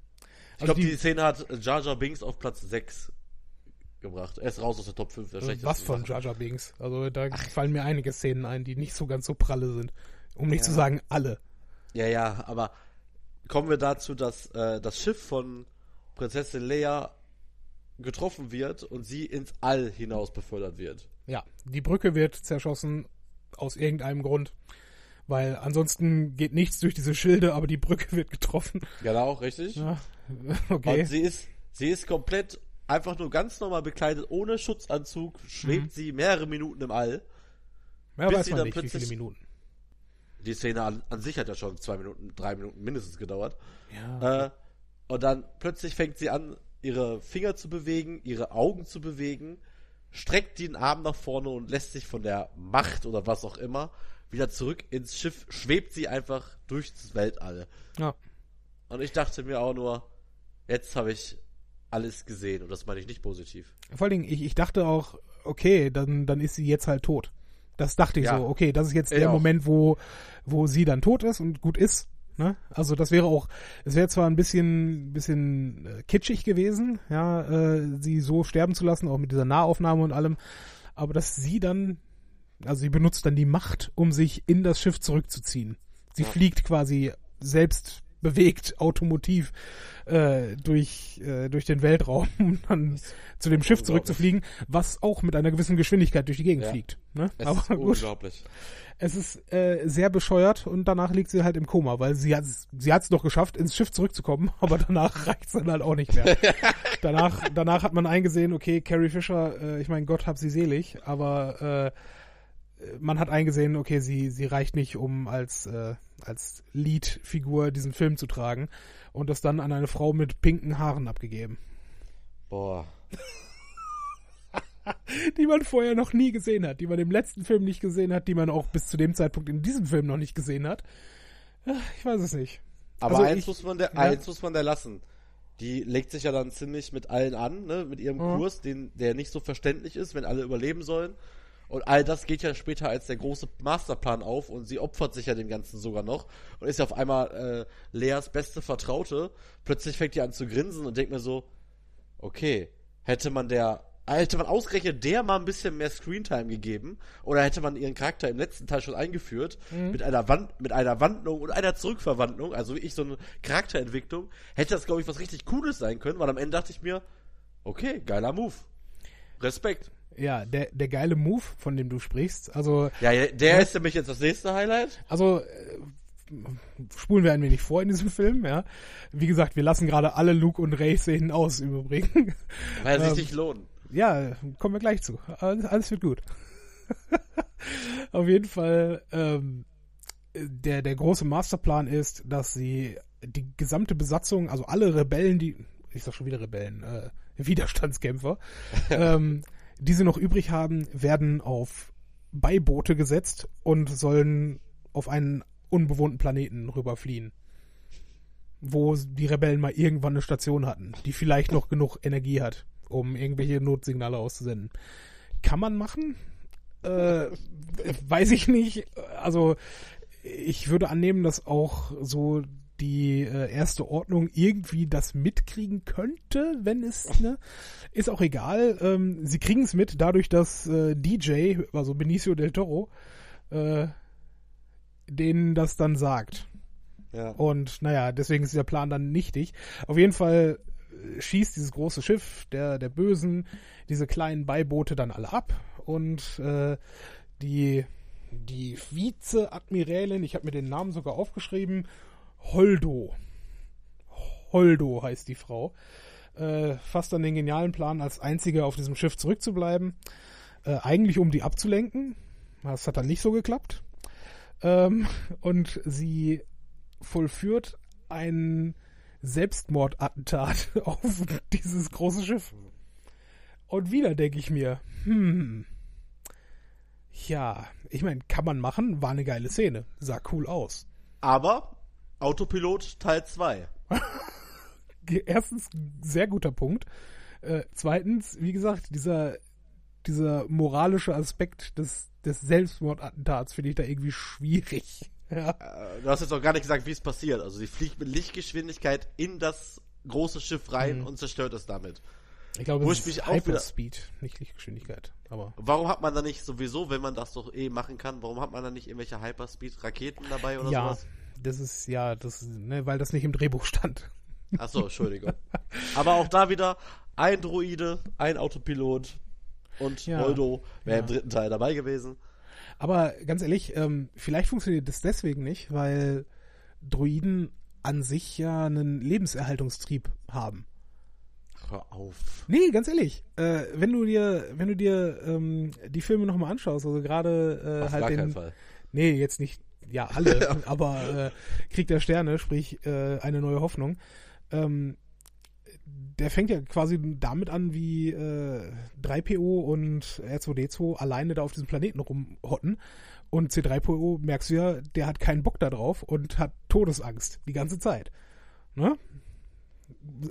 Speaker 2: Ich glaube, die, die Szene hat Jar Jar Binks auf Platz 6 gebracht. Er ist raus aus der Top 5 der
Speaker 1: schlechtesten. Was von Jar Jar Binks? Also da Ach. fallen mir einige Szenen ein, die nicht so ganz so pralle sind. Um nicht ja. zu sagen alle.
Speaker 2: Ja, ja, aber kommen wir dazu, dass äh, das Schiff von Prinzessin Leia getroffen wird und sie ins All hinaus befördert wird.
Speaker 1: Ja, die Brücke wird zerschossen aus irgendeinem Grund. Weil ansonsten geht nichts durch diese Schilde, aber die Brücke wird getroffen.
Speaker 2: Genau, richtig. Ja, okay. Und sie ist, sie ist komplett einfach nur ganz normal bekleidet, ohne Schutzanzug, schwebt mhm. sie mehrere Minuten im All.
Speaker 1: Ja, bis weiß sie dann nicht, plötzlich, wie viele Minuten.
Speaker 2: Die Szene an, an, sich hat ja schon zwei Minuten, drei Minuten mindestens gedauert.
Speaker 1: Ja.
Speaker 2: Äh, und dann plötzlich fängt sie an, ihre Finger zu bewegen, ihre Augen zu bewegen, streckt den Arm nach vorne und lässt sich von der Macht oder was auch immer wieder zurück ins Schiff, schwebt sie einfach durchs Weltall.
Speaker 1: Ja.
Speaker 2: Und ich dachte mir auch nur, jetzt habe ich alles gesehen und das meine ich nicht positiv.
Speaker 1: Vor allen Dingen, ich, ich dachte auch, okay, dann, dann ist sie jetzt halt tot. Das dachte ich ja. so, okay, das ist jetzt ich der auch. Moment, wo, wo sie dann tot ist und gut ist. Ne? Also das wäre auch, es wäre zwar ein bisschen, bisschen äh, kitschig gewesen, ja, äh, sie so sterben zu lassen, auch mit dieser Nahaufnahme und allem, aber dass sie dann, also sie benutzt dann die Macht, um sich in das Schiff zurückzuziehen. Sie ja. fliegt quasi selbst bewegt, automotiv äh, durch, äh, durch den Weltraum, um dann zu dem Schiff zurückzufliegen, was auch mit einer gewissen Geschwindigkeit durch die Gegend ja. fliegt. Ne?
Speaker 2: Es Aber ist gut. unglaublich.
Speaker 1: Es ist äh, sehr bescheuert und danach liegt sie halt im Koma, weil sie hat sie hat's doch geschafft, ins Schiff zurückzukommen, aber danach reicht's dann halt auch nicht mehr. danach, danach hat man eingesehen, okay, Carrie Fisher, äh, ich meine, Gott hab sie selig, aber äh, man hat eingesehen, okay, sie, sie reicht nicht, um als, äh, als Lead-Figur diesen Film zu tragen und das dann an eine Frau mit pinken Haaren abgegeben.
Speaker 2: Boah.
Speaker 1: die man vorher noch nie gesehen hat, die man im letzten Film nicht gesehen hat, die man auch bis zu dem Zeitpunkt in diesem Film noch nicht gesehen hat. Ich weiß es nicht.
Speaker 2: Aber also eins, ich, muss man der, ja. eins muss man der lassen. Die legt sich ja dann ziemlich mit allen an, ne, mit ihrem mhm. Kurs, den, der nicht so verständlich ist, wenn alle überleben sollen. Und all das geht ja später als der große Masterplan auf und sie opfert sich ja dem Ganzen sogar noch und ist ja auf einmal äh, Leas beste Vertraute. Plötzlich fängt die an zu grinsen und denkt mir so, okay, hätte man der hätte man ausgerechnet der mal ein bisschen mehr Screentime gegeben oder hätte man ihren Charakter im letzten Teil schon eingeführt mhm. mit einer Wand mit einer Wandlung und einer Zurückverwandlung, also ich so eine Charakterentwicklung, hätte das glaube ich was richtig cooles sein können, weil am Ende dachte ich mir, okay, geiler Move. Respekt.
Speaker 1: Ja, der, der geile Move, von dem du sprichst. Also
Speaker 2: Ja, der ja, ist nämlich jetzt das nächste Highlight.
Speaker 1: Also äh, spulen wir ein wenig vor in diesem Film, ja. Wie gesagt, wir lassen gerade alle Luke und Ray Szenen aus im Übrigen.
Speaker 2: Weil sie ähm, sich lohnen.
Speaker 1: Ja, kommen wir gleich zu. Alles, alles wird gut. Auf jeden Fall, ähm, der, der große Masterplan ist, dass sie die gesamte Besatzung, also alle Rebellen, die, ich sag schon wieder Rebellen, äh, Widerstandskämpfer, ähm, die sie noch übrig haben, werden auf Beiboote gesetzt und sollen auf einen unbewohnten Planeten rüberfliehen. Wo die Rebellen mal irgendwann eine Station hatten, die vielleicht noch genug Energie hat, um irgendwelche Notsignale auszusenden. Kann man machen? Äh, weiß ich nicht. Also ich würde annehmen, dass auch so die äh, erste Ordnung irgendwie das mitkriegen könnte, wenn es, ne? Ist auch egal. Ähm, sie kriegen es mit, dadurch, dass äh, DJ, also Benicio del Toro, äh, denen das dann sagt.
Speaker 2: Ja.
Speaker 1: Und naja, deswegen ist der Plan dann nichtig. Auf jeden Fall äh, schießt dieses große Schiff der, der Bösen diese kleinen Beiboote dann alle ab und äh, die, die Vize-Admirälin, ich habe mir den Namen sogar aufgeschrieben, Holdo. Holdo heißt die Frau. Äh, fasst dann den genialen Plan, als einzige auf diesem Schiff zurückzubleiben. Äh, eigentlich um die abzulenken. Das hat dann nicht so geklappt. Ähm, und sie vollführt ein Selbstmordattentat auf dieses große Schiff. Und wieder denke ich mir, hm, ja, ich meine, kann man machen, war eine geile Szene, sah cool aus.
Speaker 2: Aber Autopilot Teil 2.
Speaker 1: Erstens, sehr guter Punkt. Äh, zweitens, wie gesagt, dieser, dieser moralische Aspekt des, des Selbstmordattentats finde ich da irgendwie schwierig. Ja.
Speaker 2: Äh, du hast jetzt auch gar nicht gesagt, wie es passiert. Also sie fliegt mit Lichtgeschwindigkeit in das große Schiff rein mhm. und zerstört es damit.
Speaker 1: Ich glaube, es ist Hyperspeed, nicht Lichtgeschwindigkeit. Aber
Speaker 2: warum hat man da nicht sowieso, wenn man das doch eh machen kann, warum hat man da nicht irgendwelche Hyperspeed-Raketen dabei oder
Speaker 1: ja,
Speaker 2: sowas?
Speaker 1: Das ist ja, das, ne, weil das nicht im Drehbuch stand.
Speaker 2: Ach so, Entschuldigung. Aber auch da wieder ein Droide, ein Autopilot und ja, Moldo wäre ja. im dritten Teil dabei gewesen.
Speaker 1: Aber ganz ehrlich, ähm, vielleicht funktioniert das deswegen nicht, weil Droiden an sich ja einen Lebenserhaltungstrieb haben.
Speaker 2: Hör auf.
Speaker 1: Nee, ganz ehrlich. Äh, wenn du dir, wenn du dir ähm, die Filme nochmal anschaust, also gerade äh, halt den. Fall. Nee, jetzt nicht, ja, alle, aber äh, Krieg der Sterne, sprich äh, eine neue Hoffnung. Ähm, der fängt ja quasi damit an, wie äh, 3PO und R2D2 alleine da auf diesem Planeten rumhotten. Und C3PO merkst du ja, der hat keinen Bock da drauf und hat Todesangst die ganze Zeit. Ne?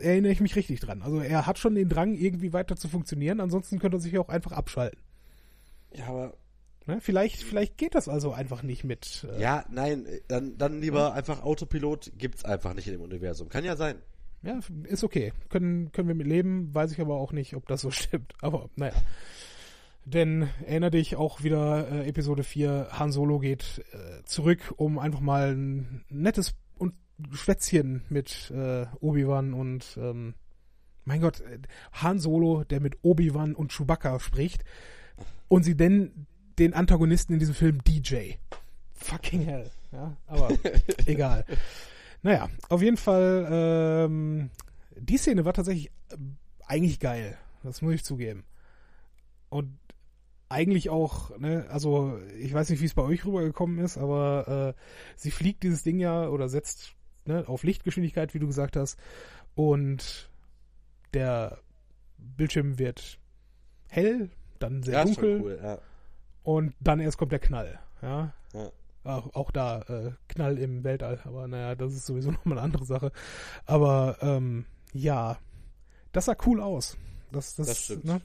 Speaker 1: Erinnere ich mich richtig dran. Also er hat schon den Drang, irgendwie weiter zu funktionieren, ansonsten könnte er sich ja auch einfach abschalten.
Speaker 2: Ja, aber.
Speaker 1: Ne? Vielleicht, vielleicht geht das also einfach nicht mit.
Speaker 2: Äh, ja, nein, dann, dann lieber ja. einfach Autopilot gibt's einfach nicht in dem Universum. Kann ja sein.
Speaker 1: Ja, ist okay. Können, können wir mit leben, weiß ich aber auch nicht, ob das so stimmt. Aber naja. Denn erinnere dich auch wieder, äh, Episode 4, Han Solo geht äh, zurück, um einfach mal ein nettes und Schwätzchen mit äh, Obi-Wan und ähm, mein Gott, äh, Han Solo, der mit Obi-Wan und Chewbacca spricht und sie denn den Antagonisten in diesem Film DJ. Fucking hell. Ja, aber egal. Naja, auf jeden Fall, ähm, die Szene war tatsächlich äh, eigentlich geil. Das muss ich zugeben. Und eigentlich auch, ne, also ich weiß nicht, wie es bei euch rübergekommen ist, aber äh, sie fliegt dieses Ding ja oder setzt ne, auf Lichtgeschwindigkeit, wie du gesagt hast, und der Bildschirm wird hell, dann sehr ja, dunkel cool, ja. Und dann erst kommt der Knall. Ja. ja. Auch, auch da äh, Knall im Weltall, aber naja, das ist sowieso nochmal eine andere Sache. Aber ähm, ja, das sah cool aus. Das, das,
Speaker 2: das stimmt.
Speaker 1: Ne?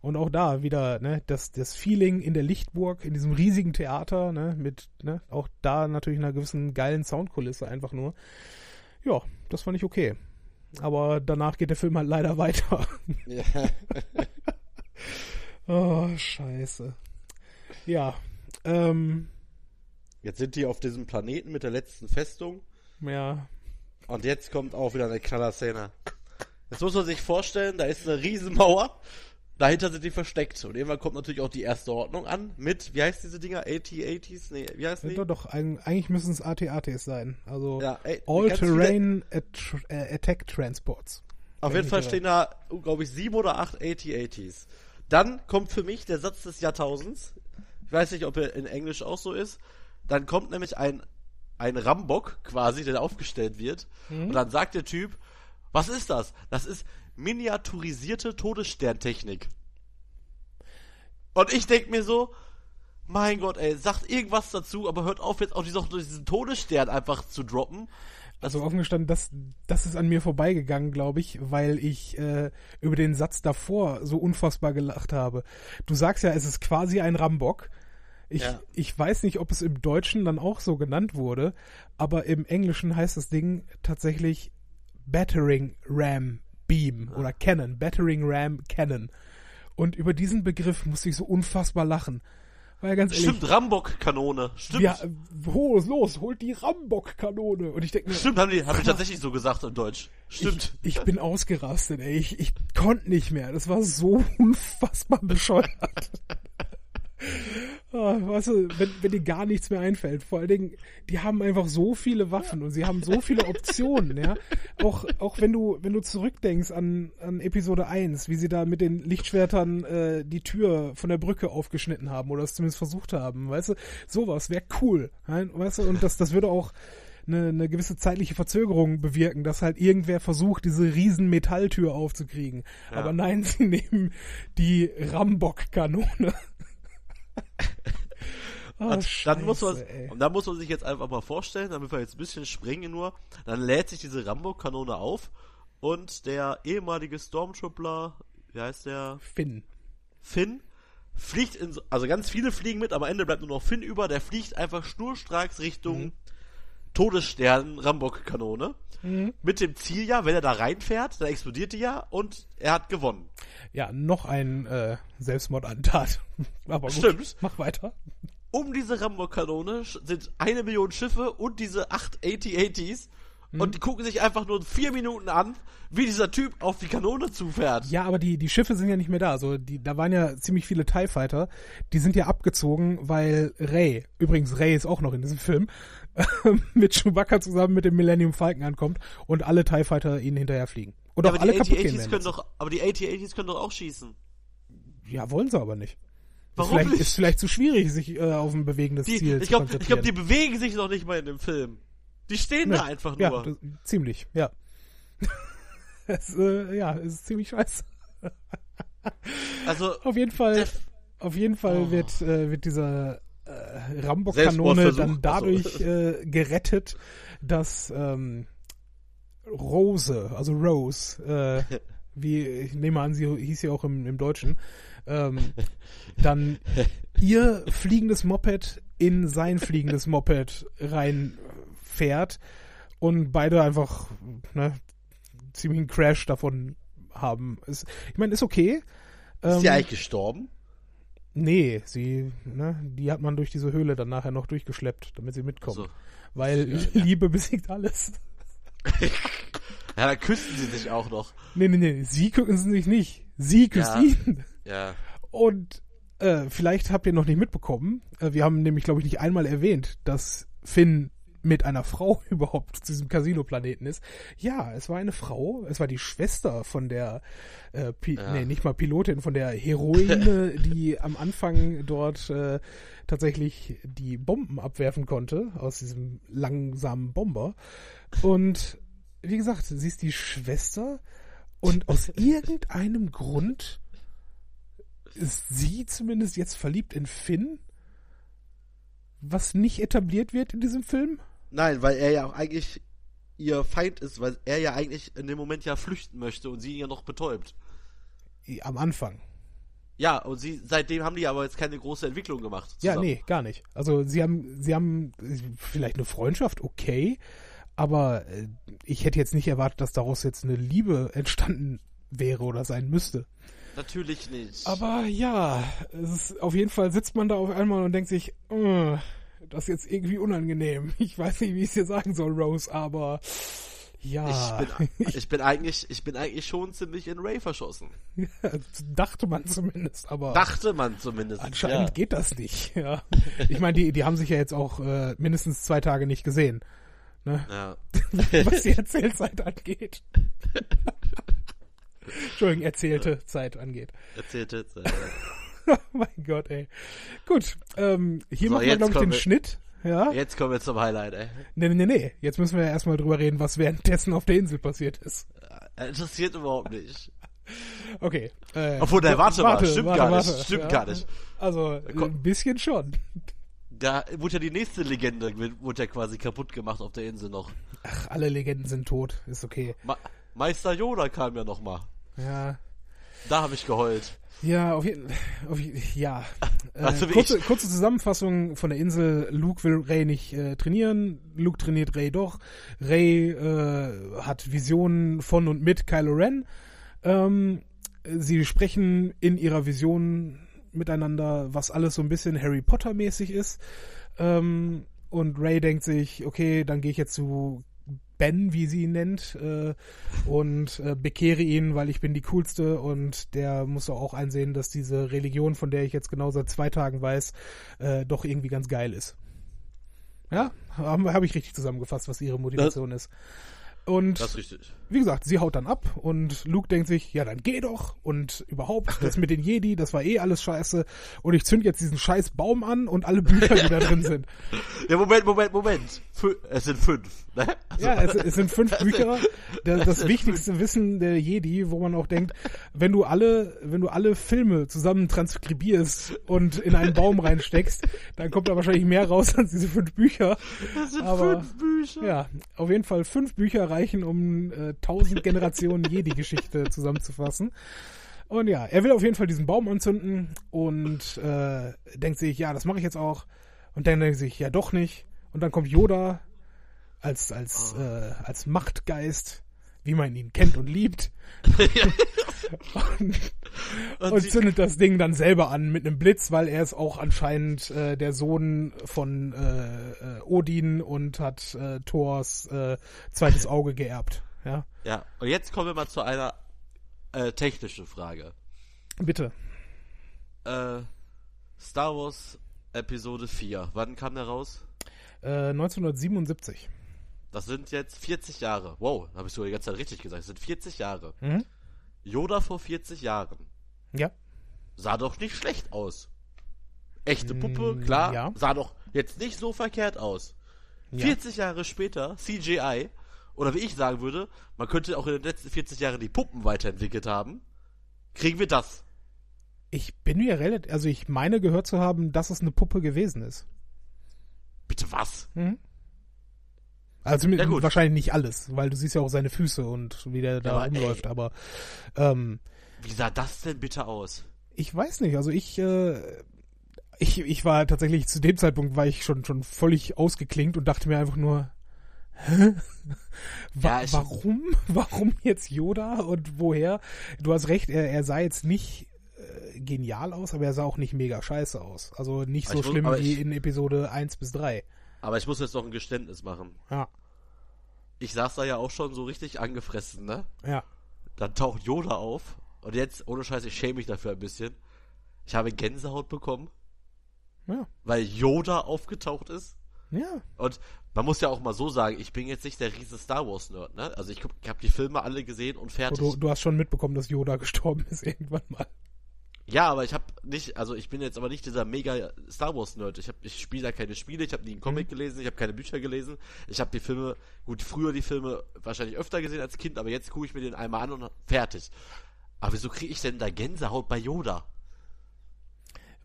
Speaker 1: Und auch da wieder, ne, das, das Feeling in der Lichtburg, in diesem riesigen Theater, ne, mit, ne, auch da natürlich einer gewissen geilen Soundkulisse einfach nur. Ja, das fand ich okay. Aber danach geht der Film halt leider weiter. Ja. oh, scheiße. Ja, ähm,
Speaker 2: Jetzt sind die auf diesem Planeten mit der letzten Festung.
Speaker 1: Ja.
Speaker 2: Und jetzt kommt auch wieder eine Knallerszene. Jetzt muss man sich vorstellen, da ist eine Riesenmauer. Dahinter sind die versteckt. Und irgendwann kommt natürlich auch die erste Ordnung an mit, wie heißt diese Dinger? AT-ATs? Nee, wie heißt die?
Speaker 1: Doch, doch, eigentlich müssen es AT-ATs sein. Also ja, All-Terrain Attack Transports.
Speaker 2: Auf jeden Fall stehen da, glaube ich, sieben oder acht AT-ATs. Dann kommt für mich der Satz des Jahrtausends. Ich weiß nicht, ob er in Englisch auch so ist. Dann kommt nämlich ein, ein Rambock quasi, der aufgestellt wird. Mhm. Und dann sagt der Typ, was ist das? Das ist miniaturisierte Todessterntechnik. Und ich denk mir so, mein Gott, ey, sagt irgendwas dazu, aber hört auf jetzt auch diesen Todesstern einfach zu droppen.
Speaker 1: Also offen gestanden, das, das ist an mir vorbeigegangen, glaube ich, weil ich äh, über den Satz davor so unfassbar gelacht habe. Du sagst ja, es ist quasi ein Rambock. Ich, ja. ich weiß nicht, ob es im Deutschen dann auch so genannt wurde, aber im Englischen heißt das Ding tatsächlich Battering Ram Beam ah. oder Cannon, Battering Ram Cannon. Und über diesen Begriff musste ich so unfassbar lachen. Weil ganz ehrlich,
Speaker 2: Stimmt, Rambock-Kanone. Stimmt.
Speaker 1: Ja, los, los, holt die Rambock-Kanone. Und ich denke mir.
Speaker 2: Stimmt, haben die, haben die tatsächlich so gesagt in Deutsch. Stimmt.
Speaker 1: Ich, ich bin ausgerastet, ey. Ich, ich konnte nicht mehr. Das war so unfassbar bescheuert. Oh, weißt du, wenn, wenn dir gar nichts mehr einfällt, vor allen Dingen, die haben einfach so viele Waffen und sie haben so viele Optionen, ja. Auch, auch wenn du, wenn du zurückdenkst an, an Episode 1, wie sie da mit den Lichtschwertern äh, die Tür von der Brücke aufgeschnitten haben oder es zumindest versucht haben, weißt du, sowas wäre cool, weißt du, und das, das würde auch eine, eine gewisse zeitliche Verzögerung bewirken, dass halt irgendwer versucht, diese riesen Metalltür aufzukriegen. Ja. Aber nein, sie nehmen die Rambock-Kanone.
Speaker 2: oh, und dann muss man, und dann muss man sich jetzt einfach mal vorstellen, damit wir jetzt ein bisschen springen nur, dann lädt sich diese Rambo-Kanone auf und der ehemalige Stormtrooper, wie heißt der?
Speaker 1: Finn.
Speaker 2: Finn fliegt in, so- also ganz viele fliegen mit, am Ende bleibt nur noch Finn über, der fliegt einfach schnurstracks Richtung
Speaker 1: Mhm.
Speaker 2: Todesstern Rambock-Kanone.
Speaker 1: Mhm.
Speaker 2: Mit dem Ziel ja, wenn er da reinfährt, dann explodiert die ja und er hat gewonnen.
Speaker 1: Ja, noch ein äh, Selbstmordattentat. Aber gut,
Speaker 2: Stimmt.
Speaker 1: mach weiter.
Speaker 2: Um diese Rambock-Kanone sch- sind eine Million Schiffe und diese acht AT-ATs
Speaker 1: Mhm.
Speaker 2: und die gucken sich einfach nur vier Minuten an, wie dieser Typ auf die Kanone zufährt.
Speaker 1: Ja, aber die, die Schiffe sind ja nicht mehr da. Also die, da waren ja ziemlich viele TIE Fighter. Die sind ja abgezogen, weil Ray, übrigens Ray ist auch noch in diesem Film, mit Chewbacca zusammen mit dem Millennium Falcon ankommt und alle TIE Fighter ihnen hinterher fliegen. Und
Speaker 2: Ja,
Speaker 1: auch
Speaker 2: aber
Speaker 1: alle
Speaker 2: die
Speaker 1: kaputt gehen
Speaker 2: können doch, aber die AT-ATs können doch auch schießen.
Speaker 1: Ja, wollen sie aber nicht.
Speaker 2: Warum
Speaker 1: ist vielleicht,
Speaker 2: nicht?
Speaker 1: Ist vielleicht zu schwierig, sich äh, auf ein bewegendes
Speaker 2: Die,
Speaker 1: Ziel
Speaker 2: ich
Speaker 1: zu
Speaker 2: glaube, ich glaub,
Speaker 1: konzentrieren.
Speaker 2: die bewegen sich noch nicht mal in dem Film. Die stehen
Speaker 1: Nee.
Speaker 2: da einfach nur.
Speaker 1: Ja, das, ziemlich, ja. es, äh, ja, es ist ziemlich scheiße.
Speaker 2: also,
Speaker 1: Auf jeden Fall, auf jeden Fall
Speaker 2: Oh.
Speaker 1: wird, äh, wird dieser äh, Rambo-Kanone dann dadurch äh, gerettet, dass ähm, Rose, also Rose, äh, wie ich nehme an, sie hieß ja auch im, im Deutschen, ähm, dann ihr fliegendes Moped in sein fliegendes Moped reinfährt und beide einfach ne, ziemlichen Crash davon haben. Ist, ich meine, ist okay.
Speaker 2: ist die
Speaker 1: Ähm,
Speaker 2: eigentlich gestorben?
Speaker 1: Nee, sie, ne, die hat man durch diese Höhle dann nachher noch durchgeschleppt, damit sie mitkommt.
Speaker 2: So.
Speaker 1: Weil
Speaker 2: Ja, ja.
Speaker 1: Liebe besiegt alles.
Speaker 2: Ja, da küssen sie sich auch noch.
Speaker 1: Nee, nee, nee, sie küssen sich nicht. Sie küsst
Speaker 2: Ja.
Speaker 1: ihn.
Speaker 2: Ja.
Speaker 1: Und äh, vielleicht habt ihr noch nicht mitbekommen, äh, wir haben nämlich, glaube ich, nicht einmal erwähnt, dass Finn mit einer Frau überhaupt zu diesem Casino-Planeten ist. Ja, es war eine Frau, es war die Schwester von der, äh, Pi
Speaker 2: Ja.
Speaker 1: nee, nicht mal Pilotin, von der Heroine, die am Anfang dort äh, tatsächlich die Bomben abwerfen konnte aus diesem langsamen Bomber. Und wie gesagt, sie ist die Schwester und aus irgendeinem Grund ist sie zumindest jetzt verliebt in Finn, was nicht etabliert wird in diesem Film.
Speaker 2: Nein, weil er ja auch eigentlich ihr Feind ist, weil er ja eigentlich in dem Moment ja flüchten möchte und sie ihn ja noch betäubt.
Speaker 1: Am Anfang.
Speaker 2: Ja, und sie, seitdem haben die aber jetzt keine große Entwicklung gemacht.
Speaker 1: Ja,
Speaker 2: zusammen.
Speaker 1: nee, gar nicht. Also sie haben, sie haben vielleicht eine Freundschaft, okay, aber äh, ich hätte jetzt nicht erwartet, dass daraus jetzt eine Liebe entstanden wäre oder sein müsste.
Speaker 2: Natürlich nicht.
Speaker 1: Aber ja, es ist, auf jeden Fall sitzt man da auf einmal und denkt sich, äh, das ist jetzt irgendwie unangenehm. Ich weiß nicht, wie ich es dir sagen soll, Rose, aber ja,
Speaker 2: ich, bin, ich bin eigentlich, ich bin eigentlich schon ziemlich in Ray verschossen.
Speaker 1: dachte man zumindest, aber
Speaker 2: Dachte man zumindest.
Speaker 1: anscheinend
Speaker 2: ja.
Speaker 1: geht das nicht. Ja. Ich meine, die, die haben sich ja jetzt auch äh, mindestens zwei Tage nicht gesehen, ne?
Speaker 2: Ja.
Speaker 1: was die Erzählzeit angeht. Entschuldigung, erzählte Zeit angeht.
Speaker 2: Erzählt jetzt. Äh,
Speaker 1: Oh mein Gott, ey. Gut, ähm, hier
Speaker 2: So,
Speaker 1: machen wir, glaube ich, den
Speaker 2: wir-
Speaker 1: Schnitt. Ja?
Speaker 2: jetzt kommen wir zum Highlight, ey.
Speaker 1: Nee, nee, nee. Jetzt müssen wir ja erstmal drüber reden, was währenddessen auf der Insel passiert ist.
Speaker 2: Äh, Interessiert überhaupt nicht.
Speaker 1: Okay. Äh,
Speaker 2: Obwohl, nein, warte mal, stimmt
Speaker 1: warte,
Speaker 2: gar nicht,
Speaker 1: warte.
Speaker 2: stimmt
Speaker 1: Ja.
Speaker 2: gar nicht.
Speaker 1: Also,
Speaker 2: Komm.
Speaker 1: ein bisschen schon.
Speaker 2: Da wurde ja die nächste Legende, wurde ja quasi kaputt gemacht auf der Insel noch.
Speaker 1: Ach, alle Legenden sind tot. Ist okay.
Speaker 2: Ma Meister Yoda kam ja noch mal.
Speaker 1: Ja.
Speaker 2: Da habe ich geheult.
Speaker 1: Ja, auf jeden je- ja. Äh,
Speaker 2: Also wie
Speaker 1: kurze, kurze Zusammenfassung von der Insel. Luke will Ray nicht äh, trainieren. Luke trainiert Ray doch. Ray äh, hat Visionen von und mit Kylo Ren. Ähm, sie sprechen in ihrer Vision miteinander, was alles so ein bisschen Harry Potter mäßig ist. Ähm, und Ray denkt sich, okay, dann gehe ich jetzt zu Ben, wie sie ihn nennt, äh, und äh, bekehre ihn, weil ich bin die coolste und der muss auch einsehen, dass diese Religion, von der ich jetzt genau seit zwei Tagen weiß, äh, doch irgendwie ganz geil ist. Ja, habe hab ich richtig zusammengefasst, was ihre Motivation ist. Und
Speaker 2: Das ist richtig.
Speaker 1: wie gesagt, sie haut dann ab und Luke denkt sich, ja, dann geh doch und überhaupt, das mit den Jedi, das war eh alles scheiße und ich zünd jetzt diesen scheiß Baum an und alle Bücher, die da drin sind.
Speaker 2: Ja, Moment, Moment, Moment. Es sind fünf. Ne? Also,
Speaker 1: Ja, es, es sind fünf Bücher, das,
Speaker 2: das
Speaker 1: wichtigste Wissen der Jedi, wo man auch denkt, wenn du alle, wenn du alle Filme zusammen transkribierst und in einen Baum reinsteckst, dann kommt da wahrscheinlich mehr raus als diese fünf Bücher.
Speaker 2: das sind
Speaker 1: aber-
Speaker 2: fünf Bücher.
Speaker 1: Ja, auf jeden Fall fünf Bücher reichen, um äh, tausend Generationen Jedi-Geschichte zusammenzufassen. Und ja, er will auf jeden Fall diesen Baum anzünden und äh, denkt sich, ja, das mache ich jetzt auch. Und dann denkt sich, ja, doch nicht. Und dann kommt Yoda als als
Speaker 2: Oh.
Speaker 1: äh, als Machtgeist, wie man ihn kennt und liebt, und,
Speaker 2: Und
Speaker 1: zündet das Ding dann selber an mit einem Blitz, weil er ist auch anscheinend äh, der Sohn von äh, äh, Odin und hat äh, Thors äh, zweites Auge geerbt. Ja,
Speaker 2: Ja, und jetzt kommen wir mal zu einer äh, technischen Frage.
Speaker 1: bitte.
Speaker 2: Äh, Star Wars Episode 4, wann kam der raus?
Speaker 1: Äh, 1977.
Speaker 2: Das sind jetzt 40 Jahre. Wow, habe ich sogar die ganze Zeit richtig gesagt. Das sind 40 Jahre.
Speaker 1: Mhm.
Speaker 2: Yoda vor 40 Jahren.
Speaker 1: Ja.
Speaker 2: Sah doch nicht schlecht aus. Echte Puppe,
Speaker 1: Mm,
Speaker 2: klar.
Speaker 1: ja.
Speaker 2: Sah doch jetzt nicht so verkehrt aus.
Speaker 1: Ja.
Speaker 2: 40 Jahre später, CGI, oder wie ich sagen würde, man könnte auch in den letzten 40 Jahren die Puppen weiterentwickelt haben. Kriegen wir das?
Speaker 1: Ich bin mir relativ, also ich meine gehört zu haben, dass es eine Puppe gewesen ist.
Speaker 2: Bitte was?
Speaker 1: Also mit,
Speaker 2: Ja, gut.
Speaker 1: wahrscheinlich nicht alles, weil du siehst ja auch seine Füße und wie der da
Speaker 2: aber ey.
Speaker 1: rumläuft, aber ähm,
Speaker 2: Wie sah das denn bitte aus?
Speaker 1: ich weiß nicht, also ich, äh, ich, ich war tatsächlich zu dem Zeitpunkt war ich schon schon völlig ausgeklinkt und dachte mir einfach nur, hä? Wa
Speaker 2: Ja,
Speaker 1: warum? Warum jetzt Yoda und woher? Du hast recht, er, er sah jetzt nicht äh, genial aus, aber er sah auch nicht mega scheiße aus. Also nicht so schlimm wie
Speaker 2: ich-
Speaker 1: in Episode 1 bis 3.
Speaker 2: Aber ich muss jetzt noch ein Geständnis machen.
Speaker 1: Ja,
Speaker 2: Ich saß da ja auch schon so richtig angefressen, ne?
Speaker 1: ja.
Speaker 2: Dann taucht Yoda auf. Und jetzt, ohne Scheiß, ich schäme mich dafür ein bisschen. Ich habe Gänsehaut bekommen,
Speaker 1: Ja,
Speaker 2: weil Yoda aufgetaucht ist.
Speaker 1: ja.
Speaker 2: Und man muss ja auch mal so sagen, ich bin jetzt nicht der riese Star Wars Nerd, ne? Also ich, ich habe die Filme alle gesehen und fertig.
Speaker 1: Du, du hast schon mitbekommen, dass Yoda gestorben ist irgendwann mal.
Speaker 2: Ja, aber ich habe nicht, also ich bin jetzt aber nicht dieser mega Star Wars Nerd. Ich habe, ich spiele da keine Spiele, ich habe nie einen Comic
Speaker 1: Mhm.
Speaker 2: gelesen, ich habe keine Bücher gelesen. Ich habe die Filme, gut, früher die Filme wahrscheinlich öfter gesehen als Kind, aber jetzt gucke ich mir den einmal an und fertig. Aber wieso kriege ich denn da Gänsehaut bei Yoda?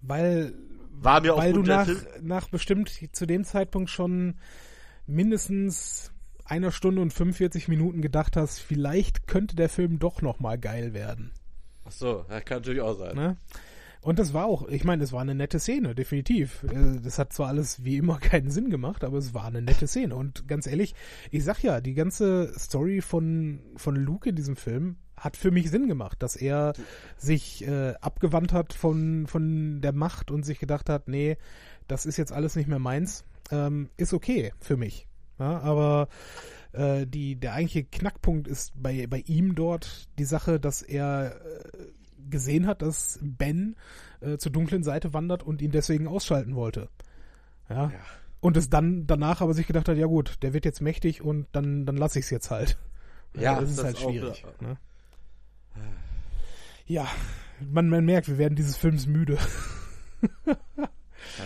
Speaker 1: Weil,
Speaker 2: War mir
Speaker 1: weil du nach, nach bestimmt zu dem Zeitpunkt schon mindestens einer Stunde und 45 Minuten gedacht hast, vielleicht könnte der Film doch noch mal geil werden.
Speaker 2: Ach so, ja, kann natürlich auch sein.
Speaker 1: Ne? Und das war auch, ich meine, es war eine nette Szene, definitiv. Äh, Das hat zwar alles wie immer keinen Sinn gemacht, aber es war eine nette Szene. Und ganz ehrlich, ich sag ja, die ganze Story von, von Luke in diesem Film hat für mich Sinn gemacht, dass er sich äh, abgewandt hat von, von der Macht und sich gedacht hat, nee, das ist jetzt alles nicht mehr meins. Ähm, ist okay für mich. Ja, aber äh, die, der eigentliche Knackpunkt ist bei, bei ihm dort die Sache, dass er äh, gesehen hat, dass Ben äh, zur dunklen Seite wandert und ihn deswegen ausschalten wollte. Ja.
Speaker 2: Ja.
Speaker 1: Und es dann danach aber sich gedacht hat, ja gut, der wird jetzt mächtig und dann, dann lasse ich es jetzt halt.
Speaker 2: Ja,
Speaker 1: das ist
Speaker 2: das
Speaker 1: halt
Speaker 2: auch,
Speaker 1: schwierig.
Speaker 2: ja.
Speaker 1: Ne? Ja, man, man merkt, wir werden dieses Films müde.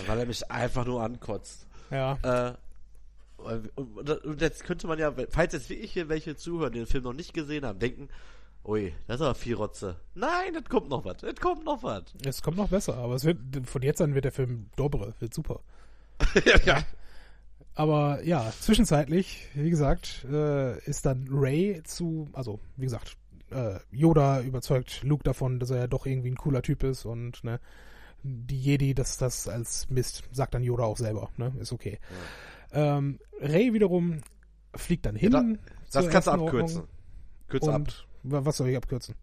Speaker 2: Weil er mich einfach nur ankotzt.
Speaker 1: Ja.
Speaker 2: Äh, und, und, und jetzt könnte man ja, falls jetzt wirklich hier welche zuhören, den Film noch nicht gesehen haben, denken, ui, das ist aber viel Rotze. Nein, das kommt noch was, das kommt noch was.
Speaker 1: Es kommt noch besser, aber es wird, von jetzt an wird der Film dobre, wird super.
Speaker 2: ja.
Speaker 1: Aber ja, zwischenzeitlich, wie gesagt, äh, ist dann Ray zu, also wie gesagt, äh, Yoda überzeugt Luke davon, dass er ja doch irgendwie ein cooler Typ ist und ne, die Jedi, dass das als Mist, sagt dann Yoda auch selber, ne, ist okay. Ähm, Ray wiederum fliegt dann hin.
Speaker 2: Ja,
Speaker 1: zur
Speaker 2: Das kannst du abkürzen.
Speaker 1: Ordnung.
Speaker 2: Kürz ab.
Speaker 1: Was soll ich abkürzen?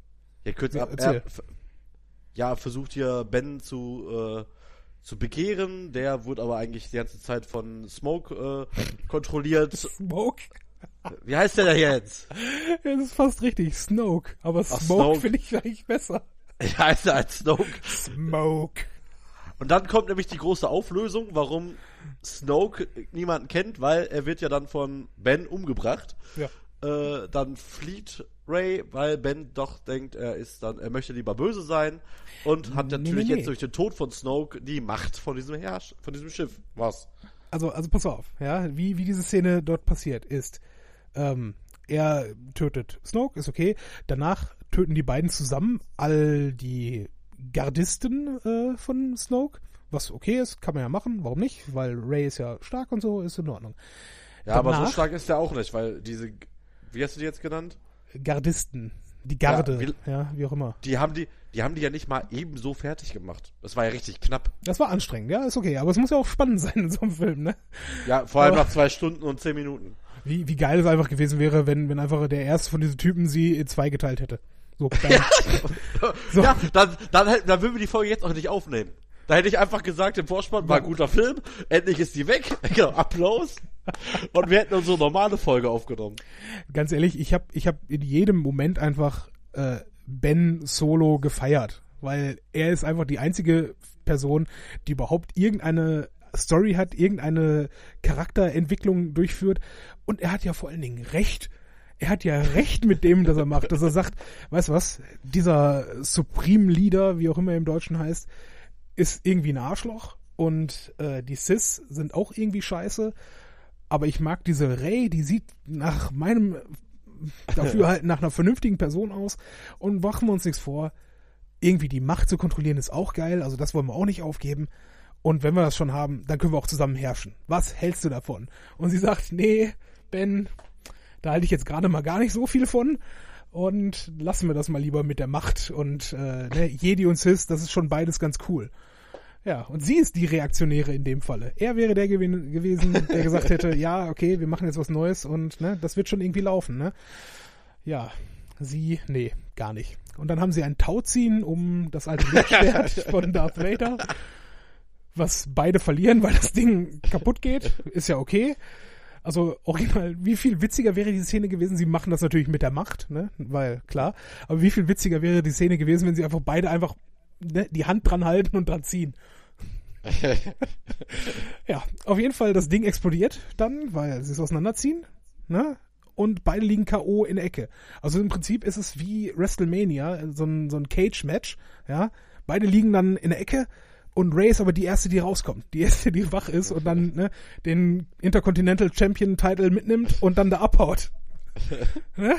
Speaker 2: Ja, kürz
Speaker 1: Ja,
Speaker 2: ab. Er, ja, versucht hier Ben zu, äh, zu begehren. Der wurde aber eigentlich die ganze Zeit von Smoke äh, kontrolliert.
Speaker 1: Smoke?
Speaker 2: Wie heißt der da jetzt?
Speaker 1: Das ist fast richtig, Snoke. Aber
Speaker 2: Ach,
Speaker 1: Smoke finde ich eigentlich besser.
Speaker 2: Wie heißt er als Snoke?
Speaker 1: Smoke.
Speaker 2: Und dann kommt nämlich die große Auflösung, warum Snoke niemanden kennt, weil er wird ja dann von Ben umgebracht.
Speaker 1: Ja.
Speaker 2: Äh, dann flieht Ray, weil Ben doch denkt, er ist dann, er möchte lieber böse sein und hat
Speaker 1: Nee,
Speaker 2: natürlich
Speaker 1: nee, nee.
Speaker 2: jetzt durch den Tod von Snoke die Macht von diesem Herrsch, von diesem Schiff. Was?
Speaker 1: also, also pass auf, ja, wie, wie diese Szene dort passiert ist. Ähm, er tötet Snoke, ist okay. Danach töten die beiden zusammen all die Gardisten äh, von Snoke, was okay ist, kann man ja machen, warum nicht? Weil Ray ist ja stark und so, ist in Ordnung.
Speaker 2: Ja, aber so
Speaker 1: Danach-
Speaker 2: stark ist er auch nicht, weil diese wie hast du die jetzt genannt?
Speaker 1: Gardisten. Die Garde, ja wie, ja, wie auch immer.
Speaker 2: Die haben die, die haben die ja nicht mal ebenso fertig gemacht. Das war ja richtig knapp.
Speaker 1: Das war anstrengend, ja, ist okay. Aber es muss ja auch spannend sein in so einem Film, ne?
Speaker 2: Ja, vor allem aber, nach zwei Stunden und zehn Minuten.
Speaker 1: Wie, wie geil es einfach gewesen wäre, wenn, wenn einfach der erste von diesen Typen sie in zwei geteilt hätte. So,
Speaker 2: so. ja dann, dann, dann würden wir die Folge jetzt auch nicht aufnehmen. Da hätte ich einfach gesagt, im Vorspann war ein guter Film, endlich ist die weg, genau, Applaus. Und wir hätten unsere normale Folge aufgenommen.
Speaker 1: Ganz ehrlich, ich habe ich hab in jedem Moment einfach äh, Ben Solo gefeiert, weil er ist einfach die einzige Person, die überhaupt irgendeine Story hat, irgendeine Charakterentwicklung durchführt. Und er hat ja vor allen Dingen recht. Er hat ja recht mit dem, dass er macht, dass er sagt, weißt du was, dieser Supreme Leader, wie auch immer er im Deutschen heißt, ist irgendwie ein Arschloch und äh, die Sis sind auch irgendwie scheiße. Aber ich mag diese Ray, die sieht nach meinem dafür halt nach einer vernünftigen Person aus und machen wir uns nichts vor. Irgendwie die Macht zu kontrollieren ist auch geil, also das wollen wir auch nicht aufgeben. Und wenn wir das schon haben, dann können wir auch zusammen herrschen. Was hältst du davon? Und sie sagt, nee, Ben, da halte ich jetzt gerade mal gar nicht so viel von. Und lassen wir das mal lieber mit der Macht und äh, ne, Jedi und Sis, das ist schon beides ganz cool. Ja, und sie ist die Reaktionäre in dem Falle. Er wäre der gew gewesen, der gesagt hätte, ja, okay, wir machen jetzt was Neues und ne, das wird schon irgendwie laufen, ne? Ja, sie, nee, gar nicht. Und dann haben sie ein Tauziehen um das alte Lichtschwert von Darth Vader, was beide verlieren, weil das Ding kaputt geht. Ist ja okay. Also original, wie viel witziger wäre die Szene gewesen? Sie machen das natürlich mit der Macht, ne? Weil, klar. Aber wie viel witziger wäre die Szene gewesen, wenn sie einfach beide einfach ne, die Hand dran halten und dran ziehen? ja, auf jeden Fall, das Ding explodiert dann, weil sie es auseinanderziehen. Ne? Und beide liegen K.O. in der Ecke. Also im Prinzip ist es wie WrestleMania, so ein, so ein Cage-Match. Ja? Beide liegen dann in der Ecke und Ray ist aber die erste, die rauskommt. Die erste, die wach ist und dann ne, den Intercontinental Champion Title mitnimmt und dann da abhaut. ne?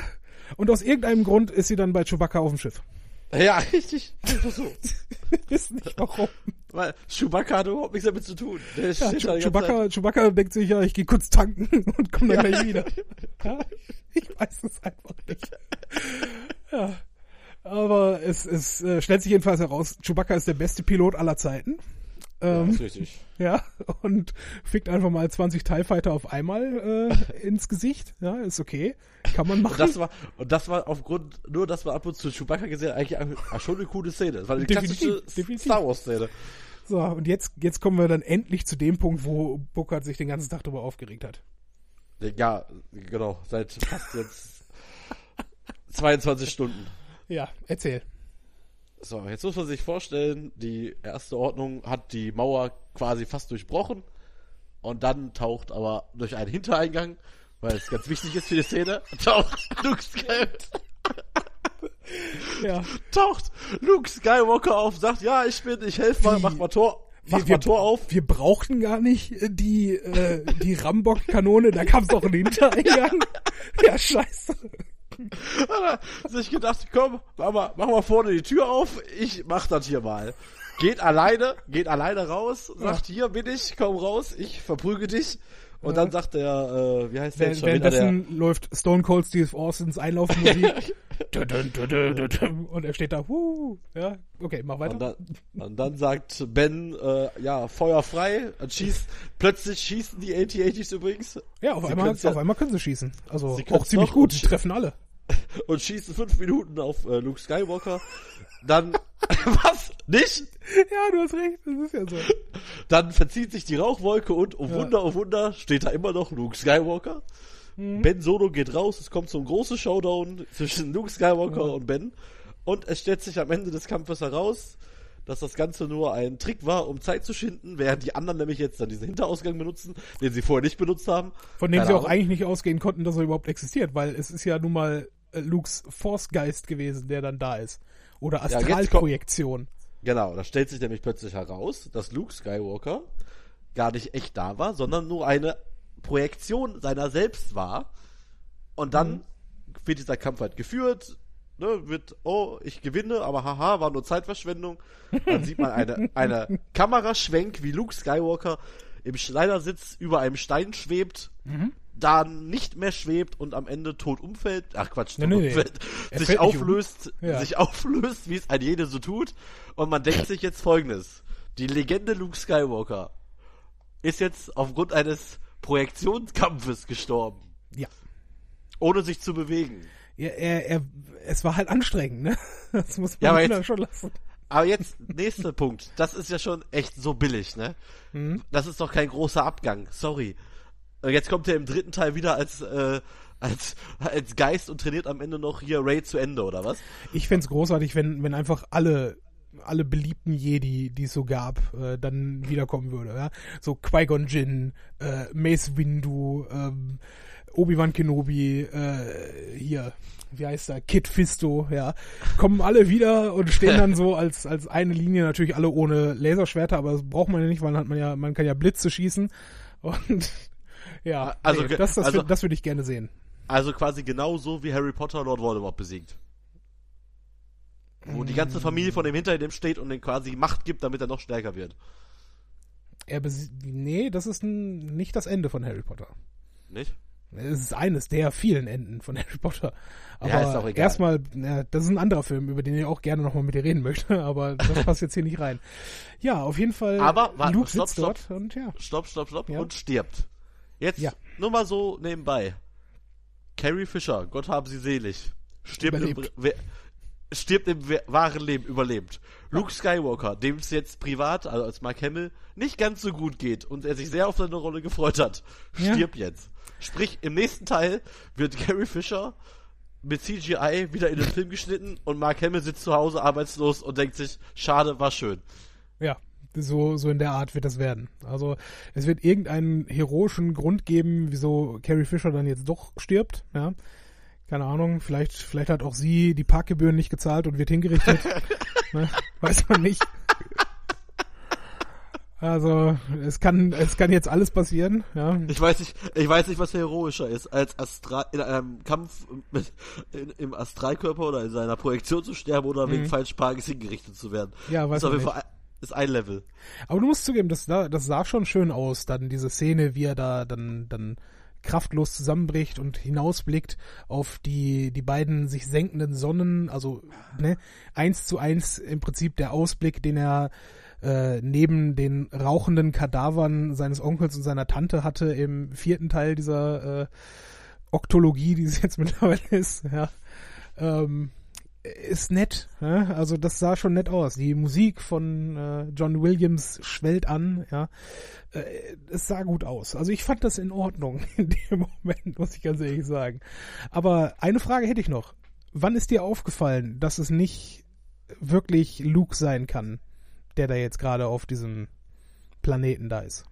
Speaker 1: Und aus irgendeinem Grund ist sie dann bei Chewbacca auf dem Schiff.
Speaker 2: Ja, richtig. So.
Speaker 1: Wissen nicht warum.
Speaker 2: Weil Chewbacca hat überhaupt nichts damit zu tun.
Speaker 1: Der ja, Che Chewbacca, Chewbacca denkt sich, ja, ich gehe kurz tanken und komme dann ja. gleich wieder. Ja, ich weiß es einfach nicht. Ja. Aber es, es äh, stellt sich jedenfalls heraus, Chewbacca ist der beste Pilot aller Zeiten.
Speaker 2: Ähm, ja, richtig.
Speaker 1: Ja, und fickt einfach mal 20 TIE Fighter auf einmal äh, ins Gesicht. Ja, ist okay. Kann man machen.
Speaker 2: Und das war, und das war aufgrund, nur dass wir ab und zu Chewbacca gesehen eigentlich schon eine coole Szene. Das war eine definitiv, klassische Star Wars Szene.
Speaker 1: So, und jetzt, jetzt kommen wir dann endlich zu dem Punkt, wo Booker sich den ganzen Tag darüber aufgeregt hat.
Speaker 2: Ja, genau. Seit fast jetzt 22 Stunden.
Speaker 1: Ja, erzähl.
Speaker 2: So, jetzt muss man sich vorstellen, die erste Ordnung hat die Mauer quasi fast durchbrochen und dann taucht aber durch einen Hintereingang, weil es ganz wichtig ist für die Szene, taucht Luke Skywalker. ja. Taucht Luke Skywalker auf, sagt, ja, ich bin, ich helfe mal, mach mal Tor.
Speaker 1: Mach wir, mal Tor auf. Wir brauchten gar nicht äh, die, äh, die Rambock-Kanone, da kam es doch einen Hintereingang. ja, scheiße
Speaker 2: hat er sich gedacht, komm, mach mal, mach mal vorne die Tür auf, ich mach das hier mal. Geht alleine, geht alleine raus, sagt, hier bin ich, komm raus, ich verprüge dich. Und ja. dann sagt der, äh, wie heißt der
Speaker 1: schon Währenddessen der... läuft Stone Cold Steve Austins Einlaufmusik. und er steht da, huh, ja, okay, mach weiter.
Speaker 2: Und dann, und dann sagt Ben, äh, ja, Feuer frei, und schießt, plötzlich schießen die AT-80s übrigens.
Speaker 1: Ja, auf einmal, auf einmal können sie schießen. Also auch ziemlich gut, die treffen alle.
Speaker 2: und schießen fünf Minuten auf äh, Luke Skywalker. Dann, was? Nicht?
Speaker 1: Ja, du hast recht, das ist ja so.
Speaker 2: Dann verzieht sich die Rauchwolke und, oh ja. Wunder, oh Wunder, steht da immer noch Luke Skywalker. Mhm. Ben Solo geht raus, es kommt zum großen Showdown zwischen Luke Skywalker ja. und Ben. Und es stellt sich am Ende des Kampfes heraus, dass das Ganze nur ein Trick war, um Zeit zu schinden, während die anderen nämlich jetzt dann diesen Hinterausgang benutzen, den sie vorher nicht benutzt haben.
Speaker 1: Von dem sie auch eigentlich nicht ausgehen konnten, dass er überhaupt existiert, weil es ist ja nun mal Lukes Force-Geist gewesen, der dann da ist. Oder Astralprojektion.
Speaker 2: Ja, genau, da stellt sich nämlich plötzlich heraus, dass Luke Skywalker gar nicht echt da war, sondern nur eine Projektion seiner selbst war. Und dann mhm. wird dieser Kampf halt geführt, ne, wird, oh, ich gewinne, aber haha, war nur Zeitverschwendung. Dann sieht man eine, eine Kameraschwenk, wie Luke Skywalker im Schneidersitz über einem Stein schwebt, mhm. Da nicht mehr schwebt und am Ende tot umfällt, ach Quatsch,
Speaker 1: Nee, nee, nee.
Speaker 2: umfällt,
Speaker 1: Er
Speaker 2: sich
Speaker 1: nicht um.
Speaker 2: auflöst,
Speaker 1: Ja.
Speaker 2: sich auflöst, wie es ein jede so tut. Und man denkt sich jetzt folgendes. Die Legende Luke Skywalker ist jetzt aufgrund eines Projektionskampfes gestorben,
Speaker 1: Ja.
Speaker 2: ohne sich zu bewegen.
Speaker 1: Er, er, er, es war halt anstrengend, ne? Das muss
Speaker 2: Ja,
Speaker 1: man dann
Speaker 2: jetzt-
Speaker 1: schon lassen.
Speaker 2: Aber jetzt, nächster Punkt. Das ist ja schon echt so billig, ne?
Speaker 1: Mhm.
Speaker 2: Das ist doch kein großer Abgang. Sorry. Äh, Jetzt kommt er im dritten Teil wieder als, äh, als, als Geist und trainiert am Ende noch hier Ray zu Ende, oder was?
Speaker 1: Ich fänd's großartig, wenn, wenn einfach alle, alle beliebten Jedi, die es so gab, äh, dann wiederkommen würde. Ja? So Qui-Gon Jinn, äh, Mace Windu, ähm, Obi-Wan Kenobi, äh, hier, wie heißt er, Kid Fisto, ja, kommen alle wieder und stehen dann so als, als eine Linie, natürlich alle ohne Laserschwerter, aber das braucht man ja nicht, weil dann hat man ja, man kann ja Blitze schießen und ja,
Speaker 2: Also
Speaker 1: nee, das, das,
Speaker 2: also-
Speaker 1: das würde ich gerne sehen.
Speaker 2: Also quasi genauso wie Harry Potter Lord Voldemort besiegt. Wo die ganze Familie von dem hinter dem steht und ihm quasi Macht gibt, damit er noch stärker wird.
Speaker 1: Er nee, das ist nicht das Ende von Harry Potter.
Speaker 2: Nicht?
Speaker 1: Es ist eines der vielen Enden von Harry Potter. Aber
Speaker 2: Ja, ist auch egal.
Speaker 1: erstmal, ja, das ist ein anderer Film, über den ich auch gerne nochmal mit dir reden möchte, aber das passt jetzt hier nicht rein. Ja, auf jeden Fall,
Speaker 2: Aber, warte,
Speaker 1: Luke
Speaker 2: stopp,
Speaker 1: sitzt
Speaker 2: stopp.
Speaker 1: dort und ja.
Speaker 2: Stopp, stopp, stopp
Speaker 1: Ja.
Speaker 2: und stirbt. Jetzt
Speaker 1: Ja.
Speaker 2: nur mal so nebenbei. Carrie Fisher, Gott haben sie selig, stirbt im,
Speaker 1: Überlebt.
Speaker 2: stirbt im wahren Leben, überlebt. Luke Skywalker, dem es jetzt privat, also als Mark Hamill, nicht ganz so gut geht und er sich sehr auf seine Rolle gefreut hat,
Speaker 1: Ja.
Speaker 2: stirbt jetzt. Sprich, im nächsten Teil wird Carrie Fisher mit CGI wieder in den Film geschnitten und Mark Hamill sitzt zu Hause arbeitslos und denkt sich, schade, war schön.
Speaker 1: Ja, so, so in der Art wird das werden. Also es wird irgendeinen heroischen Grund geben, wieso Carrie Fisher dann jetzt doch stirbt, ja. Keine Ahnung, vielleicht, vielleicht hat auch sie die Parkgebühren nicht gezahlt und wird hingerichtet. ne? Weiß man nicht. Also, es kann, es kann jetzt alles passieren, ja.
Speaker 2: Ich weiß nicht, ich weiß nicht, was heroischer ist, als Astra in einem Kampf mit, in, im Astralkörper oder in seiner Projektion zu sterben oder wegen falsch Parkes hingerichtet zu werden.
Speaker 1: Ja, weiß
Speaker 2: ist auf
Speaker 1: man
Speaker 2: jeden Fall ist ein Level.
Speaker 1: Aber du musst zugeben, das, sah- das sah schon schön aus, dann diese Szene, wie er da dann, dann kraftlos zusammenbricht und hinausblickt auf die, die beiden sich senkenden Sonnen, also ne, eins zu eins im Prinzip der Ausblick, den er äh, neben den rauchenden Kadavern seines Onkels und seiner Tante hatte im vierten Teil dieser äh, Oktologie, die es jetzt mittlerweile ist, ja. Ähm, ist nett, ja? also das sah schon nett aus. Die Musik von äh, John Williams schwellt an, ja. Äh, es sah gut aus. Also ich fand das in Ordnung in dem Moment, muss ich ganz ehrlich sagen. Aber eine Frage hätte ich noch. Wann ist dir aufgefallen, dass es nicht wirklich Luke sein kann, der da jetzt gerade auf diesem Planeten da ist?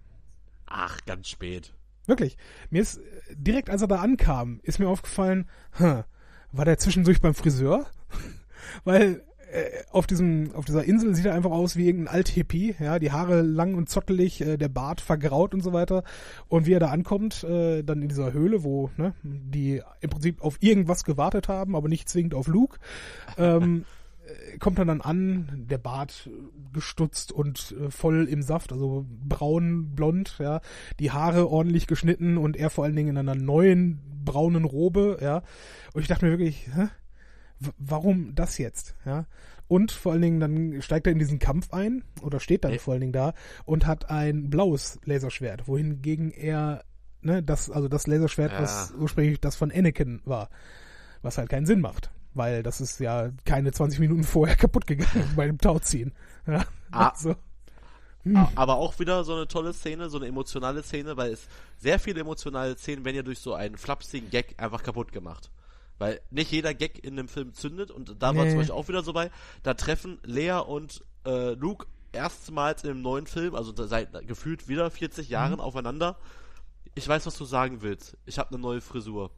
Speaker 2: Ach, ganz spät.
Speaker 1: Wirklich. Mir ist äh, direkt, als er da ankam, ist mir aufgefallen, hm, war der zwischendurch beim Friseur? Weil äh, auf diesem, auf dieser Insel sieht er einfach aus wie irgendein Alt-Hippie, ja, die Haare lang und zottelig, äh, der Bart vergraut und so weiter. Und wie er da ankommt, äh, dann in dieser Höhle, wo, ne, die im Prinzip auf irgendwas gewartet haben, aber nicht zwingend auf Luke, ähm, äh, kommt er dann an, der Bart gestutzt und äh, voll im Saft, also braun, blond, ja, die Haare ordentlich geschnitten und er vor allen Dingen in einer neuen braunen Robe, ja. Und ich dachte mir wirklich, hä? Warum das jetzt, ja? Und vor allen Dingen dann steigt er in diesen Kampf ein oder steht dann
Speaker 2: Nee.
Speaker 1: vor allen Dingen da und hat ein blaues Laserschwert, wohingegen er ne, das also das Laserschwert,
Speaker 2: Ja.
Speaker 1: was ursprünglich das von Anakin war, was halt keinen Sinn macht, weil das ist ja keine 20 Minuten vorher kaputt gegangen bei dem Tauziehen. Ja,
Speaker 2: Ah.
Speaker 1: also,
Speaker 2: Aber auch wieder so eine tolle Szene, so eine emotionale Szene, weil es sehr viele emotionale Szenen werden ja durch so einen flapsigen Gag einfach kaputt gemacht. Weil nicht jeder Gag in dem Film zündet und da war
Speaker 1: Nee.
Speaker 2: zum Beispiel auch wieder so bei, da treffen Lea und äh, Luke erstmals in einem neuen Film, also seit gefühlt wieder 40 Jahren
Speaker 1: Mhm.
Speaker 2: aufeinander. Ich weiß, was du sagen willst. Ich habe eine neue Frisur.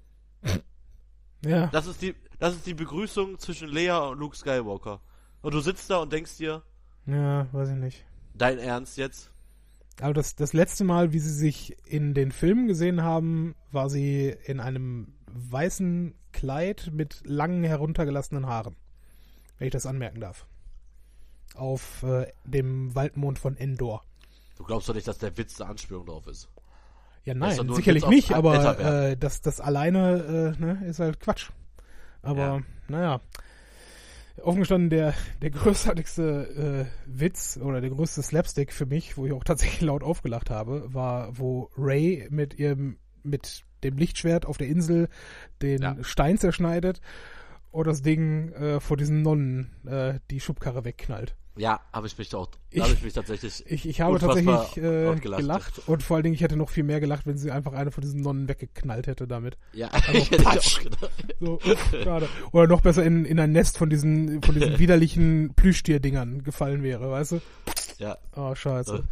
Speaker 1: ja,
Speaker 2: Das ist die, das ist die Begrüßung zwischen Lea und Luke Skywalker. Und du sitzt da und denkst dir,
Speaker 1: ja, weiß ich nicht.
Speaker 2: dein Ernst jetzt?
Speaker 1: Aber das, das letzte Mal, wie sie sich in den Filmen gesehen haben, war sie in einem weißen Kleid mit langen heruntergelassenen Haaren. Wenn ich das anmerken darf. Auf äh, dem Waldmond von Endor.
Speaker 2: Du glaubst doch nicht, dass der Witz eine Anspielung drauf ist.
Speaker 1: Ja, nein, sicherlich nicht, aber äh, das, das alleine äh, ne, ist halt Quatsch. Aber ja. naja. Offen gestanden, der, der großartigste äh, Witz oder der größte Slapstick für mich, wo ich auch tatsächlich laut aufgelacht habe, war, wo Ray mit ihrem, mit dem Lichtschwert auf der Insel den ja. Stein zerschneidet und das Ding äh, vor diesen Nonnen äh, die Schubkarre wegknallt.
Speaker 2: Ja, habe ich mich auch, da habe ich mich tatsächlich.
Speaker 1: Ich, ich habe tatsächlich äh, gelacht. gelacht. und vor allen Dingen, ich hätte noch viel mehr gelacht, wenn sie einfach eine von diesen Nonnen weggeknallt hätte damit.
Speaker 2: Ja, also, hätte ich auch
Speaker 1: so, gerade. Oder noch besser in, in ein Nest von diesen, von diesen widerlichen Plüschtier-Dingern gefallen wäre, weißt du?
Speaker 2: Ja.
Speaker 1: Oh, scheiße.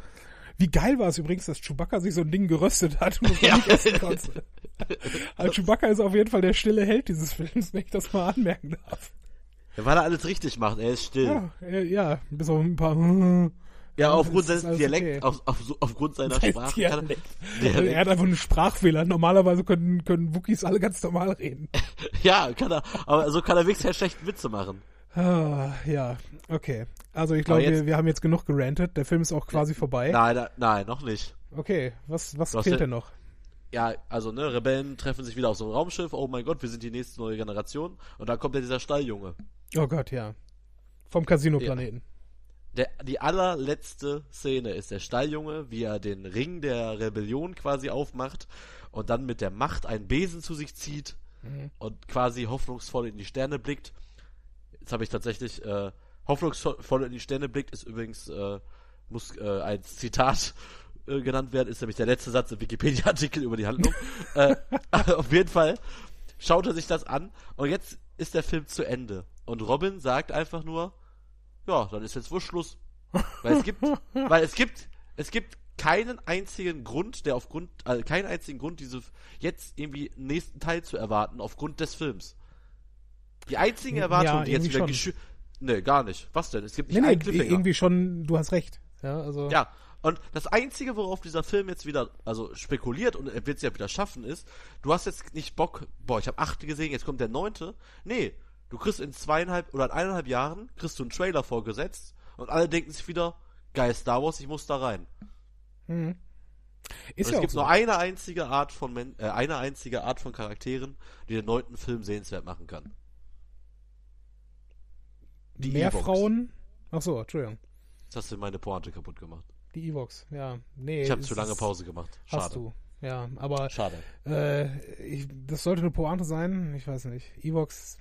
Speaker 1: Wie geil war es übrigens, dass Chewbacca sich so ein Ding geröstet hat und das ja. nicht essen konnte. Also Chewbacca ist auf jeden Fall der stille Held dieses Films, wenn ich das mal anmerken darf.
Speaker 2: Ja, weil er alles richtig macht, er ist still.
Speaker 1: Ja, ja bis auf ein paar.
Speaker 2: Ja, aufgrund seines Dialekts, auf, auf, aufgrund seiner Sprache. Dialekt.
Speaker 1: Also er hat einfach einen Sprachfehler. Normalerweise können, können Wookies alle ganz normal reden.
Speaker 2: ja, kann er, aber so kann er wirklich sehr schlecht Witze machen.
Speaker 1: Ah, ja, okay. Also ich glaube, wir, wir haben jetzt genug gerantet. Der Film ist auch quasi vorbei.
Speaker 2: Nein, nein, noch nicht.
Speaker 1: Okay, was, was fehlt denn noch?
Speaker 2: Ja, also ne, Rebellen treffen sich wieder auf so einem Raumschiff. Oh mein Gott, wir sind die nächste neue Generation. Und dann kommt ja dieser Stalljunge.
Speaker 1: Oh Gott, ja. Vom Casino-Planeten.
Speaker 2: Ja. die allerletzte Szene ist der Stalljunge, wie er den Ring der Rebellion quasi aufmacht und dann mit der Macht einen Besen zu sich zieht mhm. und quasi hoffnungsvoll in die Sterne blickt. Jetzt habe ich tatsächlich äh, hoffnungsvoll in die Sterne blickt, ist übrigens äh, muss äh, ein Zitat äh, genannt werden, ist nämlich der letzte Satz im Wikipedia-Artikel über die Handlung. äh, auf jeden Fall schaut er sich das an und jetzt ist der Film zu Ende. Und Robin sagt einfach nur, ja, dann ist jetzt wohl Schluss. Weil es gibt, weil es gibt, es gibt keinen einzigen Grund, der aufgrund, also keinen einzigen Grund, diese jetzt irgendwie nächsten Teil zu erwarten, aufgrund des Films. Die einzigen Erwartungen, ja, die jetzt wieder geschü Nee, gar nicht. Was denn? Es gibt nicht nee, einen
Speaker 1: nee, irgendwie schon, du hast recht. Ja, also.
Speaker 2: Ja. Und das Einzige, worauf dieser Film jetzt wieder, also spekuliert und er wird es ja wieder schaffen, ist, du hast jetzt nicht Bock, boah, ich habe achte gesehen, jetzt kommt der neunte. Nee, Du kriegst in zweieinhalb oder in eineinhalb Jahren kriegst du einen Trailer vorgesetzt und alle denken sich wieder, geil Star Wars, ich muss da rein. Mhm. Ist ja es gibt so. nur eine einzige Art von Men äh, eine einzige Art von Charakteren, die den neunten Film sehenswert machen kann.
Speaker 1: Die Mehr Evox. Frauen. Ach so, Entschuldigung.
Speaker 2: Jetzt hast du meine Pointe kaputt gemacht.
Speaker 1: Die Evox, ja. Nee.
Speaker 2: Ich habe zu lange Pause gemacht. Schade. Hast du.
Speaker 1: Ja, aber.
Speaker 2: Schade.
Speaker 1: Äh, ich, das sollte eine Pointe sein. Ich weiß nicht. Evox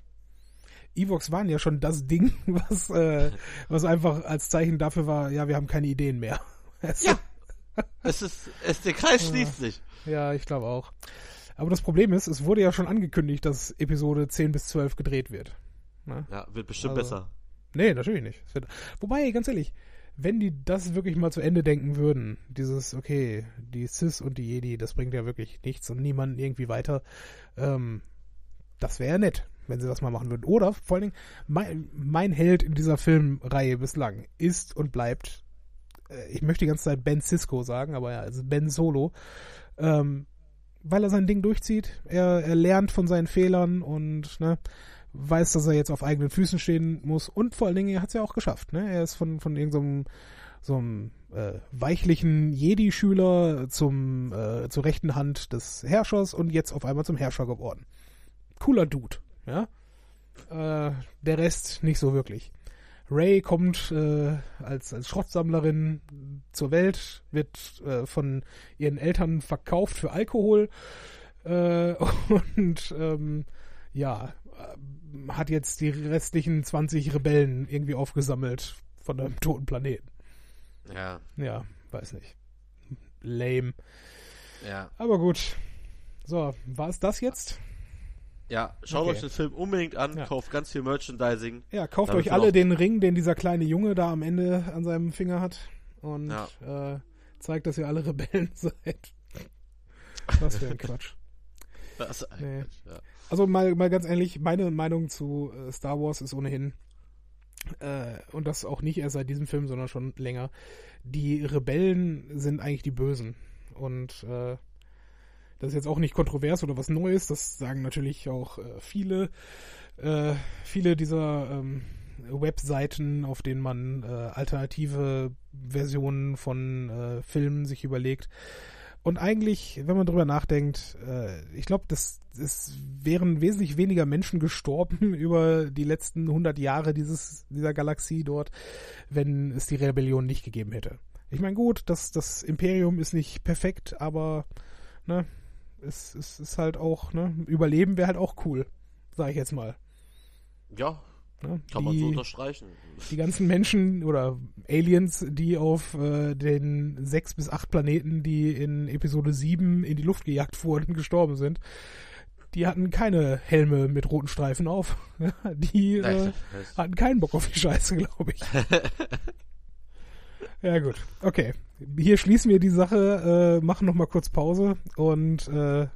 Speaker 1: Evox waren ja schon das Ding, was, äh, was einfach als Zeichen dafür war, ja, wir haben keine Ideen mehr.
Speaker 2: ja. es ist, es, der Kreis schließt sich.
Speaker 1: Ja, ich glaube auch. Aber das Problem ist, es wurde ja schon angekündigt, dass Episode 10 bis 12 gedreht wird.
Speaker 2: Ne? Ja, wird bestimmt also, besser.
Speaker 1: Nee, natürlich nicht. Wobei, ganz ehrlich, wenn die das wirklich mal zu Ende denken würden, dieses, okay, die Sis und die Jedi, das bringt ja wirklich nichts und niemanden irgendwie weiter, ähm, das wäre ja nett wenn sie das mal machen würden. Oder vor allen Dingen, mein, mein Held in dieser Filmreihe bislang ist und bleibt, äh, ich möchte die ganze Zeit Ben Cisco sagen, aber ja, also Ben Solo, ähm, weil er sein Ding durchzieht. Er, er lernt von seinen Fehlern und ne, weiß, dass er jetzt auf eigenen Füßen stehen muss. Und vor allen Dingen, er hat es ja auch geschafft. Ne? Er ist von, von irgendeinem so einem äh, weichlichen Jedi-Schüler zum äh, zur rechten Hand des Herrschers und jetzt auf einmal zum Herrscher geworden. Cooler Dude. Ja? Äh, der Rest nicht so wirklich. Ray kommt äh, als, als Schrottsammlerin zur Welt, wird äh, von ihren Eltern verkauft für Alkohol äh, und ähm, ja, hat jetzt die restlichen 20 Rebellen irgendwie aufgesammelt von einem toten Planeten.
Speaker 2: Ja.
Speaker 1: Ja, weiß nicht. Lame.
Speaker 2: Ja.
Speaker 1: Aber gut. So, war es das jetzt?
Speaker 2: Ja, schaut okay. euch den Film unbedingt an, ja. kauft ganz viel Merchandising.
Speaker 1: Ja, kauft euch alle den Ring, den dieser kleine Junge da am Ende an seinem Finger hat und ja. äh, zeigt, dass ihr alle Rebellen seid. Was für ein Quatsch.
Speaker 2: Das nee. ja.
Speaker 1: Also mal, mal ganz ehrlich, meine Meinung zu äh, Star Wars ist ohnehin, äh, und das auch nicht erst seit diesem Film, sondern schon länger, die Rebellen sind eigentlich die Bösen. Und äh, das ist jetzt auch nicht kontrovers oder was Neues, das sagen natürlich auch äh, viele, äh, viele dieser ähm, Webseiten, auf denen man alternative Versionen von Filmen sich überlegt. Und eigentlich, wenn man drüber nachdenkt, äh, ich glaube, das, es wären wesentlich weniger Menschen gestorben über die letzten 100 Jahre dieses, dieser Galaxie dort, wenn es die Rebellion nicht gegeben hätte. Ich meine, gut, das, das Imperium ist nicht perfekt, aber ne, es, es ist halt auch, ne, Überleben wäre halt auch cool, sage ich jetzt mal.
Speaker 2: Ja, Ne? Kann die, man so unterstreichen.
Speaker 1: Die ganzen Menschen oder Aliens, die auf äh, den sechs bis acht Planeten, die in Episode 7 in die Luft gejagt wurden, gestorben sind, die hatten keine Helme mit roten Streifen auf. die äh, hatten keinen Bock auf die Scheiße, glaube ich. ja gut, okay. Hier schließen wir die Sache, äh, machen noch mal kurz Pause und äh,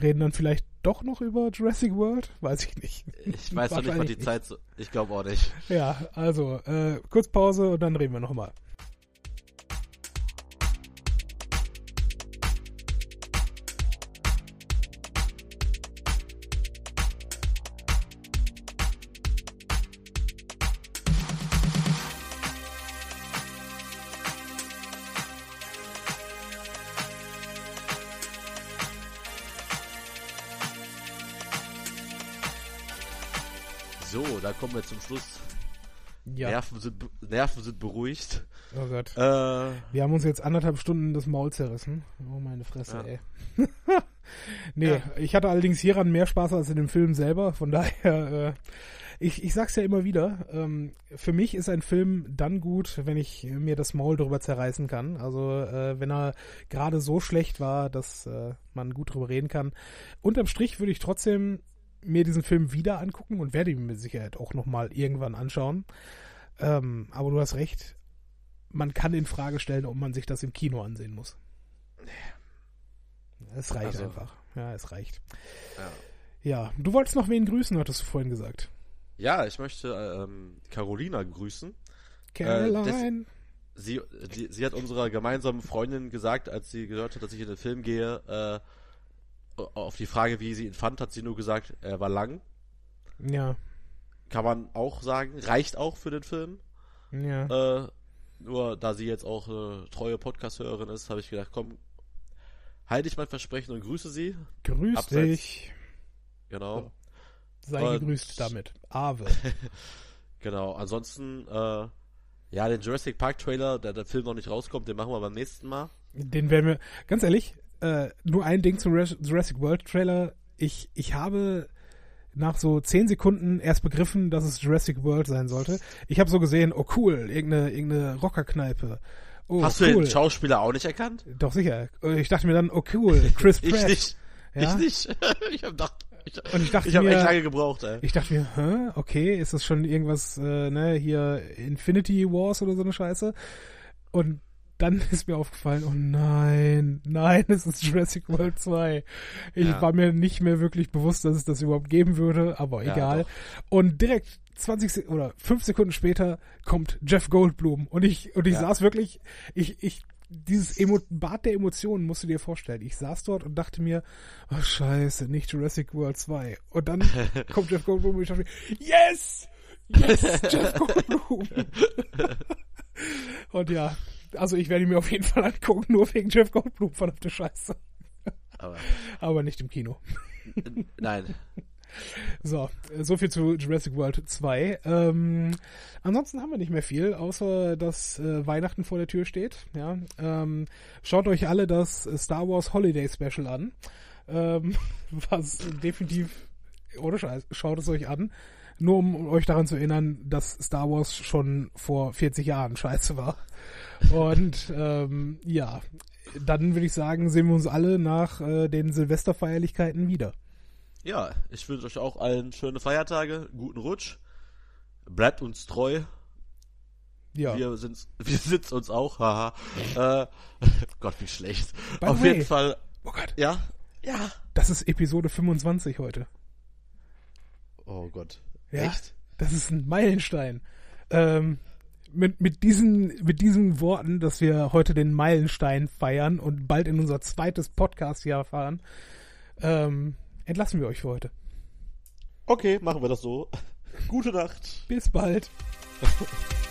Speaker 1: reden dann vielleicht doch noch über Jurassic World? Weiß ich nicht.
Speaker 2: Ich weiß noch nicht, was die Zeit so. Ich glaube auch nicht.
Speaker 1: Ja, also äh, kurz Pause und dann reden wir nochmal.
Speaker 2: Kommen wir zum Schluss. Ja. Nerven sind, Nerven sind beruhigt.
Speaker 1: Oh Gott. Äh, wir haben uns jetzt anderthalb Stunden das Maul zerrissen. Oh, meine Fresse, ja. ey. nee, ja. ich hatte allerdings hieran mehr Spaß als in dem Film selber. Von daher, äh, ich, ich sag's ja immer wieder, ähm, für mich ist ein Film dann gut, wenn ich mir das Maul drüber zerreißen kann. Also, äh, wenn er gerade so schlecht war, dass äh, man gut drüber reden kann. Unterm Strich würde ich trotzdem mir diesen Film wieder angucken und werde ihn mit Sicherheit auch nochmal irgendwann anschauen. Ähm, aber du hast recht, man kann in Frage stellen, ob man sich das im Kino ansehen muss. Es reicht also, einfach. Ja, es reicht. Ja. ja, du wolltest noch wen grüßen, hattest du vorhin gesagt.
Speaker 2: Ja, ich möchte ähm, Carolina grüßen.
Speaker 1: Caroline. Äh,
Speaker 2: sie, die, sie hat unserer gemeinsamen Freundin gesagt, als sie gehört hat, dass ich in den Film gehe, äh, auf die Frage, wie sie ihn fand, hat sie nur gesagt, er war lang.
Speaker 1: Ja.
Speaker 2: Kann man auch sagen, reicht auch für den Film.
Speaker 1: Ja.
Speaker 2: Äh, nur da sie jetzt auch eine treue Podcast-Hörerin ist, habe ich gedacht, komm, halte ich mein Versprechen und grüße sie.
Speaker 1: Grüß Abseits. dich.
Speaker 2: Genau.
Speaker 1: So. Sei und, gegrüßt damit. Ave.
Speaker 2: genau. Ansonsten, äh, ja, den Jurassic Park Trailer, der der Film noch nicht rauskommt, den machen wir beim nächsten Mal.
Speaker 1: Den werden wir, ganz ehrlich, äh, nur ein Ding zum Jurassic World Trailer. Ich, ich habe nach so zehn Sekunden erst begriffen, dass es Jurassic World sein sollte. Ich habe so gesehen, oh cool, irgendeine, irgendeine Rockerkneipe. Oh,
Speaker 2: Hast cool. du den Schauspieler auch nicht erkannt?
Speaker 1: Doch, sicher. Ich dachte mir dann, oh cool, Chris Pratt.
Speaker 2: ich nicht. Ja? Ich nicht. ich hab gedacht, ich,
Speaker 1: und ich dachte
Speaker 2: ich habe echt lange gebraucht, ey.
Speaker 1: Ich dachte mir, hä, okay, ist das schon irgendwas, äh, ne, hier Infinity Wars oder so eine Scheiße? Und dann ist mir aufgefallen, oh nein, nein, es ist Jurassic World 2. Ich ja. war mir nicht mehr wirklich bewusst, dass es das überhaupt geben würde, aber ja, egal. Doch. Und direkt 20 oder 5 Sekunden später kommt Jeff Goldblum und ich und ich ja. saß wirklich, ich ich dieses Emo Bad der Emotionen musst du dir vorstellen. Ich saß dort und dachte mir, oh scheiße, nicht Jurassic World 2. Und dann kommt Jeff Goldblum und ich dachte mir, yes! Yes, Jeff Goldblum! und ja, also ich werde mir auf jeden Fall angucken, nur wegen Jeff Goldblum, verdammte Scheiße. Aber, Aber nicht im Kino.
Speaker 2: Nein.
Speaker 1: So, so viel zu Jurassic World 2. Ähm, ansonsten haben wir nicht mehr viel, außer dass äh, Weihnachten vor der Tür steht. Ja, ähm, schaut euch alle das Star Wars Holiday Special an, ähm, was definitiv, oder Scheiß, schaut es euch an, nur um euch daran zu erinnern, dass Star Wars schon vor 40 Jahren scheiße war. Und ähm, ja, dann würde ich sagen, sehen wir uns alle nach äh, den Silvesterfeierlichkeiten wieder.
Speaker 2: Ja, ich wünsche euch auch allen schöne Feiertage, guten Rutsch. Bleibt uns treu. Ja. Wir sind wir sind's uns auch, haha. äh, Gott, wie schlecht. By Auf jeden Fall.
Speaker 1: Oh Gott.
Speaker 2: Ja? Ja.
Speaker 1: Das ist Episode 25 heute.
Speaker 2: Oh Gott.
Speaker 1: Ja, Echt? Das ist ein Meilenstein. Ähm, mit, mit, diesen, mit diesen Worten, dass wir heute den Meilenstein feiern und bald in unser zweites Podcast-Jahr fahren, ähm, entlassen wir euch für heute.
Speaker 2: Okay, machen wir das so. Gute Nacht.
Speaker 1: Bis bald.